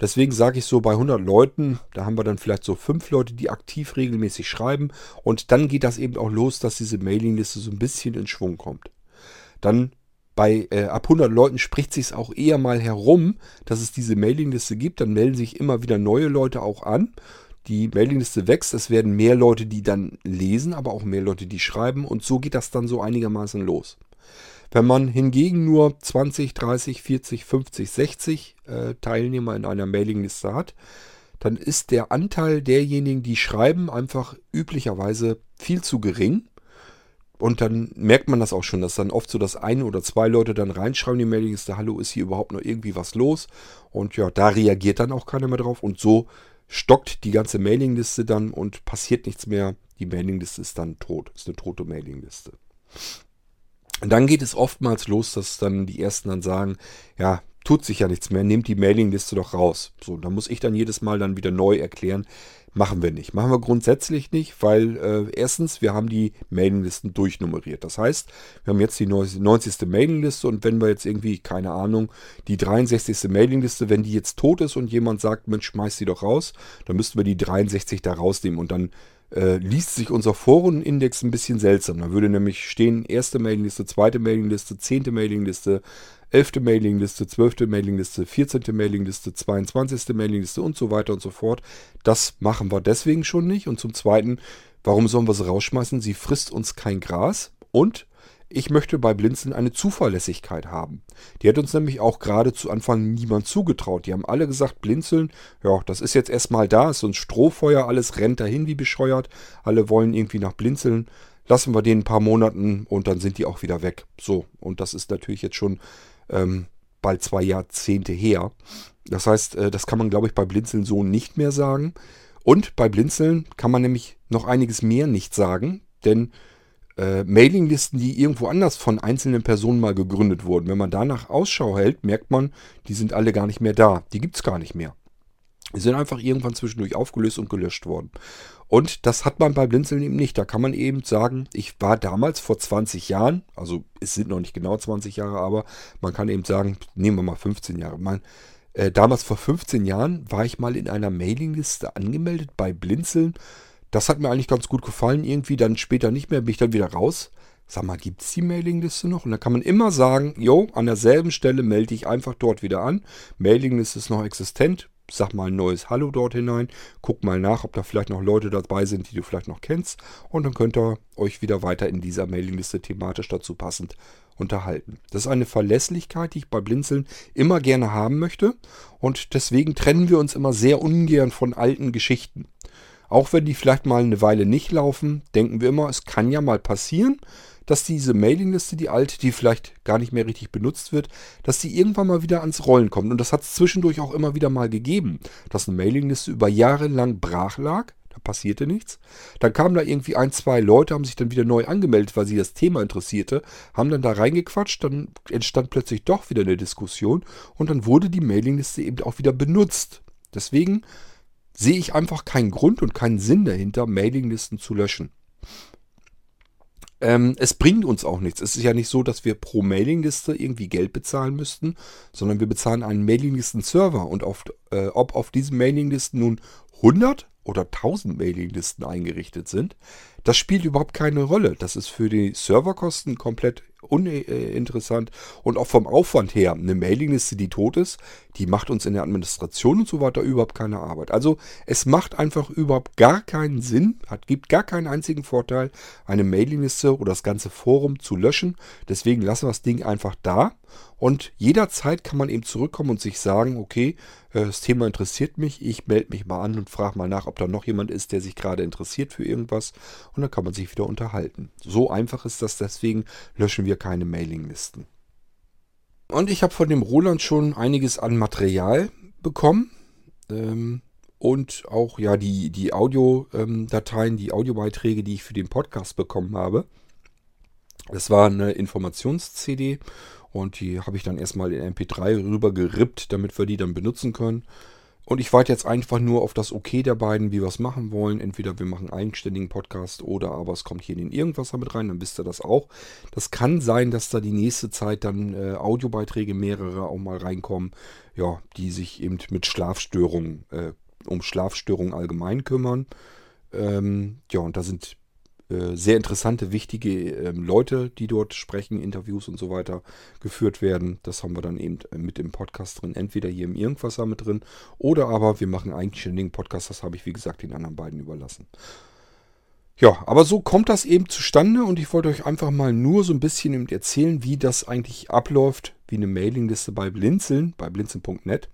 Deswegen sage ich so, bei 100 Leuten, da haben wir dann vielleicht so fünf Leute, die aktiv regelmäßig schreiben. Und dann geht das eben auch los, dass diese Mailingliste so ein bisschen in Schwung kommt. Dann bei äh, ab 100 Leuten spricht sich auch eher mal herum, dass es diese Mailingliste gibt. Dann melden sich immer wieder neue Leute auch an die Mailingliste wächst, es werden mehr Leute, die dann lesen, aber auch mehr Leute, die schreiben und so geht das dann so einigermaßen los. Wenn man hingegen nur 20, 30, 40, 50, 60 äh, Teilnehmer in einer Mailingliste hat, dann ist der Anteil derjenigen, die schreiben, einfach üblicherweise viel zu gering. Und dann merkt man das auch schon, dass dann oft so, dass ein oder zwei Leute dann reinschreiben in die Mailingliste, hallo, ist hier überhaupt noch irgendwie was los? Und ja, da reagiert dann auch keiner mehr drauf. Und so stockt die ganze Mailingliste dann und passiert nichts mehr. Die Mailingliste ist dann tot, ist eine tote Mailingliste. Und dann geht es oftmals los, dass dann die ersten dann sagen, ja, tut sich ja nichts mehr, nehmt die Mailingliste doch raus. So, da muss ich dann jedes Mal dann wieder neu erklären, Machen wir nicht. Machen wir grundsätzlich nicht, weil äh, erstens, wir haben die Mailinglisten durchnummeriert. Das heißt, wir haben jetzt die 90. Mailingliste und wenn wir jetzt irgendwie, keine Ahnung, die 63. Mailingliste, wenn die jetzt tot ist und jemand sagt, Mensch, schmeiß sie doch raus, dann müssten wir die 63 da rausnehmen und dann äh, liest sich unser Forenindex ein bisschen seltsam. Da würde nämlich stehen, erste Mailingliste, zweite Mailingliste, zehnte Mailingliste, 11. Mailingliste, 12. Mailingliste, 14. Mailingliste, 22. Mailingliste und so weiter und so fort. Das machen wir deswegen schon nicht. Und zum Zweiten, warum sollen wir sie rausschmeißen? Sie frisst uns kein Gras und ich möchte bei Blinzeln eine Zuverlässigkeit haben. Die hat uns nämlich auch gerade zu Anfang niemand zugetraut. Die haben alle gesagt, Blinzeln, ja, das ist jetzt erstmal da, ist so ein Strohfeuer, alles rennt dahin wie bescheuert. Alle wollen irgendwie nach Blinzeln. Lassen wir den ein paar Monaten und dann sind die auch wieder weg. So, und das ist natürlich jetzt schon ähm, bald zwei Jahrzehnte her. Das heißt, äh, das kann man, glaube ich, bei Blinzeln so nicht mehr sagen. Und bei Blinzeln kann man nämlich noch einiges mehr nicht sagen, denn äh, Mailinglisten, die irgendwo anders von einzelnen Personen mal gegründet wurden, wenn man danach Ausschau hält, merkt man, die sind alle gar nicht mehr da. Die gibt es gar nicht mehr. Die sind einfach irgendwann zwischendurch aufgelöst und gelöscht worden. Und das hat man bei Blinzeln eben nicht. Da kann man eben sagen, ich war damals vor 20 Jahren, also es sind noch nicht genau 20 Jahre, aber man kann eben sagen, nehmen wir mal 15 Jahre. Man, äh, damals vor 15 Jahren war ich mal in einer Mailingliste angemeldet bei Blinzeln. Das hat mir eigentlich ganz gut gefallen. Irgendwie dann später nicht mehr, bin ich dann wieder raus. Sag mal, gibt es die Mailingliste noch? Und da kann man immer sagen, jo, an derselben Stelle melde ich einfach dort wieder an. Mailingliste ist noch existent sag mal ein neues Hallo dort hinein, guck mal nach, ob da vielleicht noch Leute dabei sind, die du vielleicht noch kennst und dann könnt ihr euch wieder weiter in dieser Mailingliste thematisch dazu passend unterhalten. Das ist eine Verlässlichkeit, die ich bei Blinzeln immer gerne haben möchte und deswegen trennen wir uns immer sehr ungern von alten Geschichten. Auch wenn die vielleicht mal eine Weile nicht laufen, denken wir immer, es kann ja mal passieren, dass diese Mailingliste, die alte, die vielleicht gar nicht mehr richtig benutzt wird, dass die irgendwann mal wieder ans Rollen kommt. Und das hat es zwischendurch auch immer wieder mal gegeben, dass eine Mailingliste über Jahre lang brach lag. da passierte nichts. Dann kamen da irgendwie ein, zwei Leute, haben sich dann wieder neu angemeldet, weil sie das Thema interessierte, haben dann da reingequatscht, dann entstand plötzlich doch wieder eine Diskussion und dann wurde die Mailingliste eben auch wieder benutzt. Deswegen sehe ich einfach keinen Grund und keinen Sinn dahinter, Mailinglisten zu löschen. Ähm, es bringt uns auch nichts. Es ist ja nicht so, dass wir pro Mailingliste irgendwie Geld bezahlen müssten, sondern wir bezahlen einen Mailinglisten-Server. Und auf, äh, ob auf diesen Mailinglisten nun 100 oder 1000 Mailinglisten eingerichtet sind, das spielt überhaupt keine Rolle. Das ist für die Serverkosten komplett uninteressant und auch vom Aufwand her. Eine Mailingliste, die tot ist, die macht uns in der Administration und so weiter überhaupt keine Arbeit. Also es macht einfach überhaupt gar keinen Sinn, hat, gibt gar keinen einzigen Vorteil, eine Mailingliste oder das ganze Forum zu löschen. Deswegen lassen wir das Ding einfach da und jederzeit kann man eben zurückkommen und sich sagen, okay, äh, das Thema interessiert mich, ich melde mich mal an und frage mal nach, ob da noch jemand ist, der sich gerade interessiert für irgendwas. Und dann kann man sich wieder unterhalten. So einfach ist das, deswegen löschen wir keine Mailinglisten. Und ich habe von dem Roland schon einiges an Material bekommen. Ähm, und auch ja die, die Audiodateien, ähm, die Audiobeiträge, die ich für den Podcast bekommen habe. Das war eine Informations-CD und die habe ich dann erstmal in MP3 rüber gerippt, damit wir die dann benutzen können. Und ich warte jetzt einfach nur auf das Okay der beiden, wie wir es machen wollen. Entweder wir machen einen eigenständigen Podcast oder aber es kommt hier in den Irgendwas mit rein, dann wisst ihr das auch. Das kann sein, dass da die nächste Zeit dann äh, Audiobeiträge mehrere auch mal reinkommen, ja, die sich eben mit Schlafstörungen, äh, um Schlafstörungen allgemein kümmern. Ähm, ja, und da sind äh, sehr interessante, wichtige ähm, Leute, die dort sprechen, Interviews und so weiter geführt werden. Das haben wir dann eben äh, mit im Podcast drin. Entweder hier im Irgendwasser mit drin oder aber wir machen einen eigenständigen Podcast. Das habe ich, wie gesagt, den anderen beiden überlassen. Ja, aber so kommt das eben zustande und ich wollte euch einfach mal nur so ein bisschen erzählen, wie das eigentlich abläuft, wie eine Mailingliste bei Blinzeln, bei blinzeln.net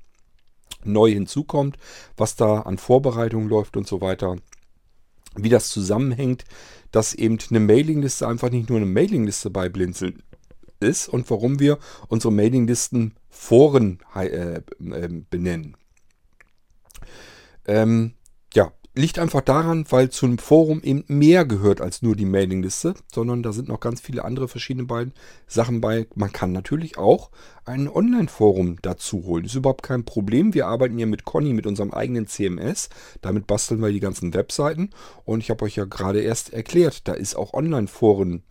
neu hinzukommt, was da an Vorbereitungen läuft und so weiter, wie das zusammenhängt, dass eben eine Mailingliste einfach nicht nur eine Mailingliste bei Blinzeln ist und warum wir unsere Mailinglisten Foren äh, äh, benennen. Ähm, liegt einfach daran, weil zu einem Forum eben mehr gehört als nur die Mailingliste, sondern da sind noch ganz viele andere verschiedene Sachen bei. Man kann natürlich auch ein Online-Forum dazu holen. Ist überhaupt kein Problem. Wir arbeiten ja mit Conny, mit unserem eigenen CMS. Damit basteln wir die ganzen Webseiten. Und ich habe euch ja gerade erst erklärt, da ist auch Online-Foren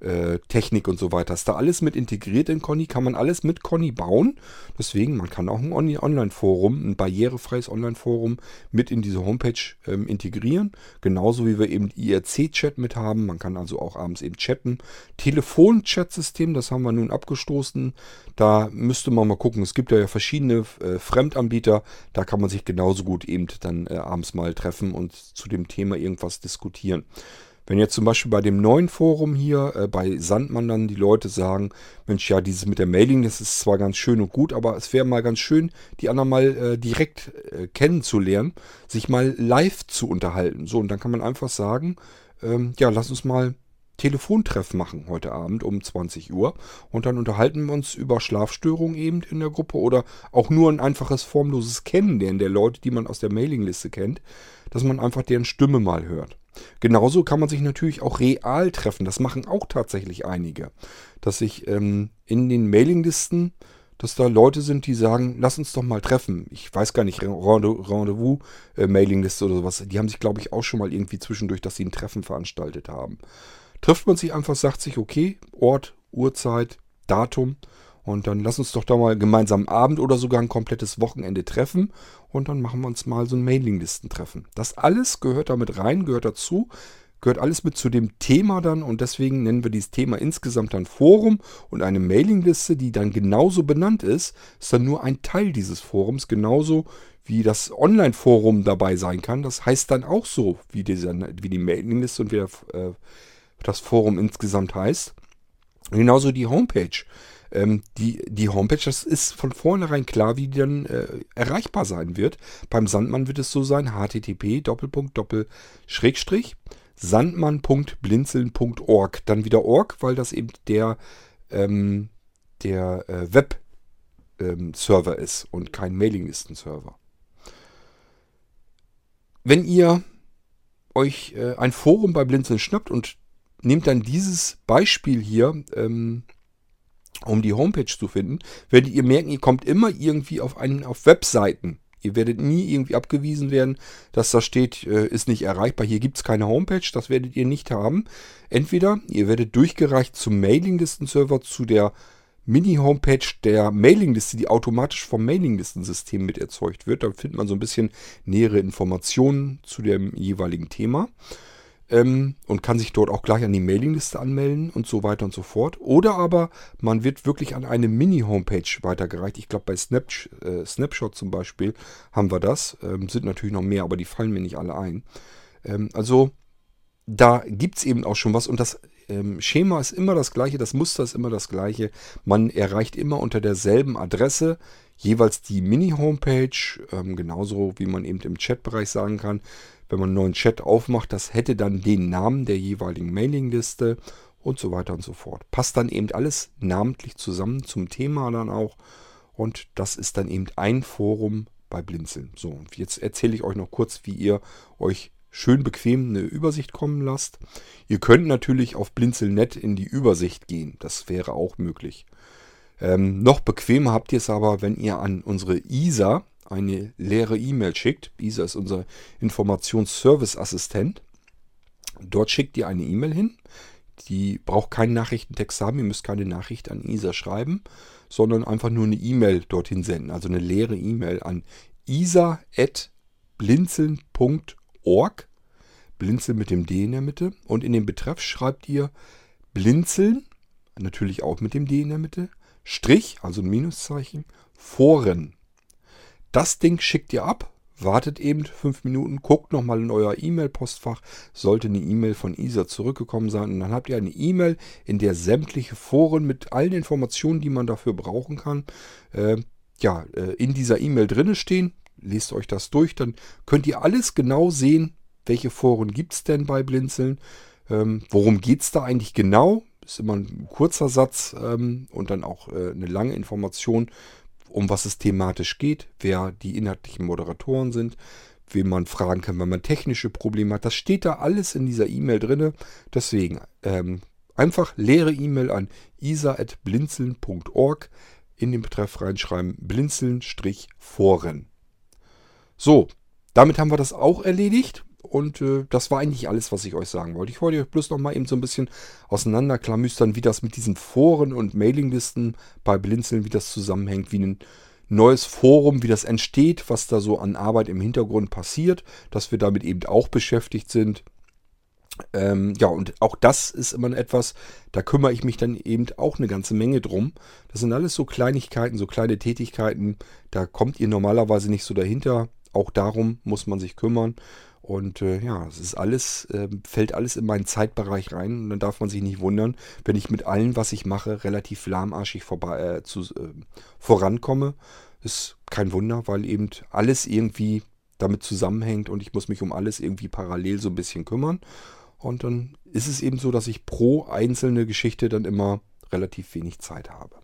äh, Technik und so weiter. Ist da alles mit integriert in Conny, kann man alles mit Conny bauen. Deswegen, man kann auch ein Online-Forum, ein barrierefreies Online-Forum mit in diese Homepage ähm, integrieren. Genauso wie wir eben IRC-Chat mit haben. Man kann also auch abends eben chatten. Telefon-Chat-System, das haben wir nun abgestoßen. Da müsste man mal gucken. Es gibt ja verschiedene äh, Fremdanbieter. Da kann man sich genauso gut eben dann äh, abends mal treffen und zu dem Thema irgendwas diskutieren. Wenn jetzt zum Beispiel bei dem neuen Forum hier, äh, bei Sandmann dann die Leute sagen, Mensch, ja, dieses mit der Mailing, das ist zwar ganz schön und gut, aber es wäre mal ganz schön, die anderen mal äh, direkt äh, kennenzulernen, sich mal live zu unterhalten. So, und dann kann man einfach sagen, ähm, ja, lass uns mal Telefontreff machen heute Abend um 20 Uhr und dann unterhalten wir uns über Schlafstörungen eben in der Gruppe oder auch nur ein einfaches formloses Kennenlernen der Leute, die man aus der Mailingliste kennt, dass man einfach deren Stimme mal hört. Genauso kann man sich natürlich auch real treffen. Das machen auch tatsächlich einige. Dass sich ähm, in den Mailinglisten, dass da Leute sind, die sagen, lass uns doch mal treffen. Ich weiß gar nicht, Rendezvous, äh, Mailingliste oder sowas. Die haben sich, glaube ich, auch schon mal irgendwie zwischendurch, dass sie ein Treffen veranstaltet haben. Trifft man sich einfach, sagt sich, okay, Ort, Uhrzeit, Datum und dann lass uns doch da mal gemeinsam Abend oder sogar ein komplettes Wochenende treffen. Und dann machen wir uns mal so ein Mailinglisten-Treffen. Das alles gehört damit rein, gehört dazu. Gehört alles mit zu dem Thema dann und deswegen nennen wir dieses Thema insgesamt dann Forum und eine Mailingliste, die dann genauso benannt ist, ist dann nur ein Teil dieses Forums, genauso wie das Online-Forum dabei sein kann. Das heißt dann auch so, wie, diese, wie die Mailingliste und wie der, äh, das Forum insgesamt heißt. genauso die Homepage. Ähm, die, die Homepage, das ist von vornherein klar, wie die dann äh, erreichbar sein wird. Beim Sandmann wird es so sein, http sandmann.blinzeln.org. Dann wieder org, weil das eben der, ähm, der äh, Web-Server ähm, ist und kein Mailinglisten-Server. Wenn ihr euch äh, ein Forum bei Blinzeln schnappt und nehmt dann dieses Beispiel hier, ähm, um die Homepage zu finden, werdet ihr merken, ihr kommt immer irgendwie auf, einen, auf Webseiten. Ihr werdet nie irgendwie abgewiesen werden, dass da steht, äh, ist nicht erreichbar. Hier gibt es keine Homepage, das werdet ihr nicht haben. Entweder ihr werdet durchgereicht zum Mailinglistenserver, zu der Mini-Homepage der Mailingliste, die automatisch vom Mailinglistensystem mit erzeugt wird. Da findet man so ein bisschen nähere Informationen zu dem jeweiligen Thema ähm, und kann sich dort auch gleich an die Mailingliste anmelden und so weiter und so fort. Oder aber man wird wirklich an eine Mini-Homepage weitergereicht. Ich glaube, bei Snap, äh, Snapshot zum Beispiel haben wir das. Ähm, sind natürlich noch mehr, aber die fallen mir nicht alle ein. Ähm, also da gibt es eben auch schon was und das ähm, Schema ist immer das gleiche, das Muster ist immer das gleiche. Man erreicht immer unter derselben Adresse jeweils die Mini-Homepage, ähm, genauso wie man eben im Chatbereich sagen kann, wenn man einen neuen Chat aufmacht, das hätte dann den Namen der jeweiligen Mailingliste und so weiter und so fort. Passt dann eben alles namentlich zusammen zum Thema dann auch. Und das ist dann eben ein Forum bei Blinzeln. So, und jetzt erzähle ich euch noch kurz, wie ihr euch schön bequem eine Übersicht kommen lasst. Ihr könnt natürlich auf Blinzeln.net in die Übersicht gehen. Das wäre auch möglich. Ähm, noch bequemer habt ihr es aber, wenn ihr an unsere ISA, eine leere E-Mail schickt. ISA ist unser Informationsservice-Assistent. Dort schickt ihr eine E-Mail hin. Die braucht keinen Nachrichtentext haben. Ihr müsst keine Nachricht an ISA schreiben, sondern einfach nur eine E-Mail dorthin senden. Also eine leere E-Mail an isa.blinzeln.org. Blinzeln mit dem D in der Mitte. Und in den Betreff schreibt ihr Blinzeln, natürlich auch mit dem D in der Mitte, Strich, also ein Minuszeichen, Foren. Das Ding schickt ihr ab, wartet eben fünf Minuten, guckt nochmal in euer E-Mail-Postfach, sollte eine E-Mail von ISA zurückgekommen sein und dann habt ihr eine E-Mail, in der sämtliche Foren mit allen Informationen, die man dafür brauchen kann, äh, ja, äh, in dieser E-Mail drinne stehen. Lest euch das durch, dann könnt ihr alles genau sehen, welche Foren gibt es denn bei Blinzeln, ähm, worum geht es da eigentlich genau. Ist immer ein kurzer Satz ähm, und dann auch äh, eine lange Information um was es thematisch geht, wer die inhaltlichen Moderatoren sind, wen man fragen kann, wenn man technische Probleme hat. Das steht da alles in dieser E-Mail drin. Deswegen ähm, einfach leere E-Mail an isa.blinzeln.org in den Betreff reinschreiben blinzeln-foren. So, damit haben wir das auch erledigt. Und äh, das war eigentlich alles, was ich euch sagen wollte. Ich wollte euch bloß noch mal eben so ein bisschen auseinanderklamüstern, wie das mit diesen Foren und Mailinglisten bei Blinzeln, wie das zusammenhängt, wie ein neues Forum, wie das entsteht, was da so an Arbeit im Hintergrund passiert, dass wir damit eben auch beschäftigt sind. Ähm, ja, und auch das ist immer etwas, da kümmere ich mich dann eben auch eine ganze Menge drum. Das sind alles so Kleinigkeiten, so kleine Tätigkeiten, da kommt ihr normalerweise nicht so dahinter. Auch darum muss man sich kümmern. Und äh, ja, es ist alles, äh, fällt alles in meinen Zeitbereich rein. Und dann darf man sich nicht wundern, wenn ich mit allem, was ich mache, relativ lahmarschig vorbei, äh, zu, äh, vorankomme. Ist kein Wunder, weil eben alles irgendwie damit zusammenhängt und ich muss mich um alles irgendwie parallel so ein bisschen kümmern. Und dann ist es eben so, dass ich pro einzelne Geschichte dann immer relativ wenig Zeit habe.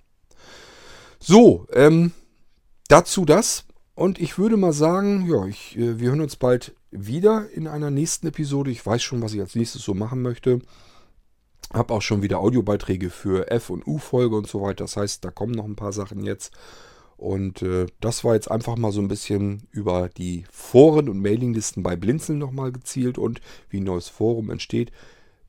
So, ähm, dazu das. Und ich würde mal sagen, ja, ich, äh, wir hören uns bald wieder in einer nächsten Episode. Ich weiß schon, was ich als nächstes so machen möchte. Habe auch schon wieder Audiobeiträge für F- und U-Folge und so weiter. Das heißt, da kommen noch ein paar Sachen jetzt. Und äh, das war jetzt einfach mal so ein bisschen über die Foren und Mailinglisten bei Blinzeln nochmal gezielt und wie ein neues Forum entsteht.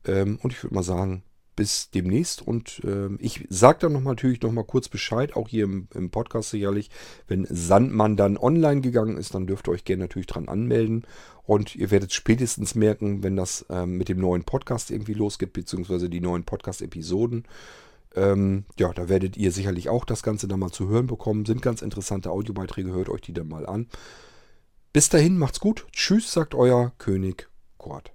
Ähm, und ich würde mal sagen, bis demnächst. Und äh, ich sage dann noch mal, natürlich noch mal kurz Bescheid, auch hier im, im, Podcast sicherlich. Wenn Sandmann dann online gegangen ist, dann dürft ihr euch gerne natürlich dran anmelden. Und ihr werdet spätestens merken, wenn das ähm, mit dem neuen Podcast irgendwie losgeht, beziehungsweise die neuen Podcast-Episoden. Ähm, ja, da werdet ihr sicherlich auch das Ganze dann mal zu hören bekommen. Sind ganz interessante Audiobeiträge, hört euch die dann mal an. Bis dahin, macht's gut. Tschüss, sagt euer König Kurt.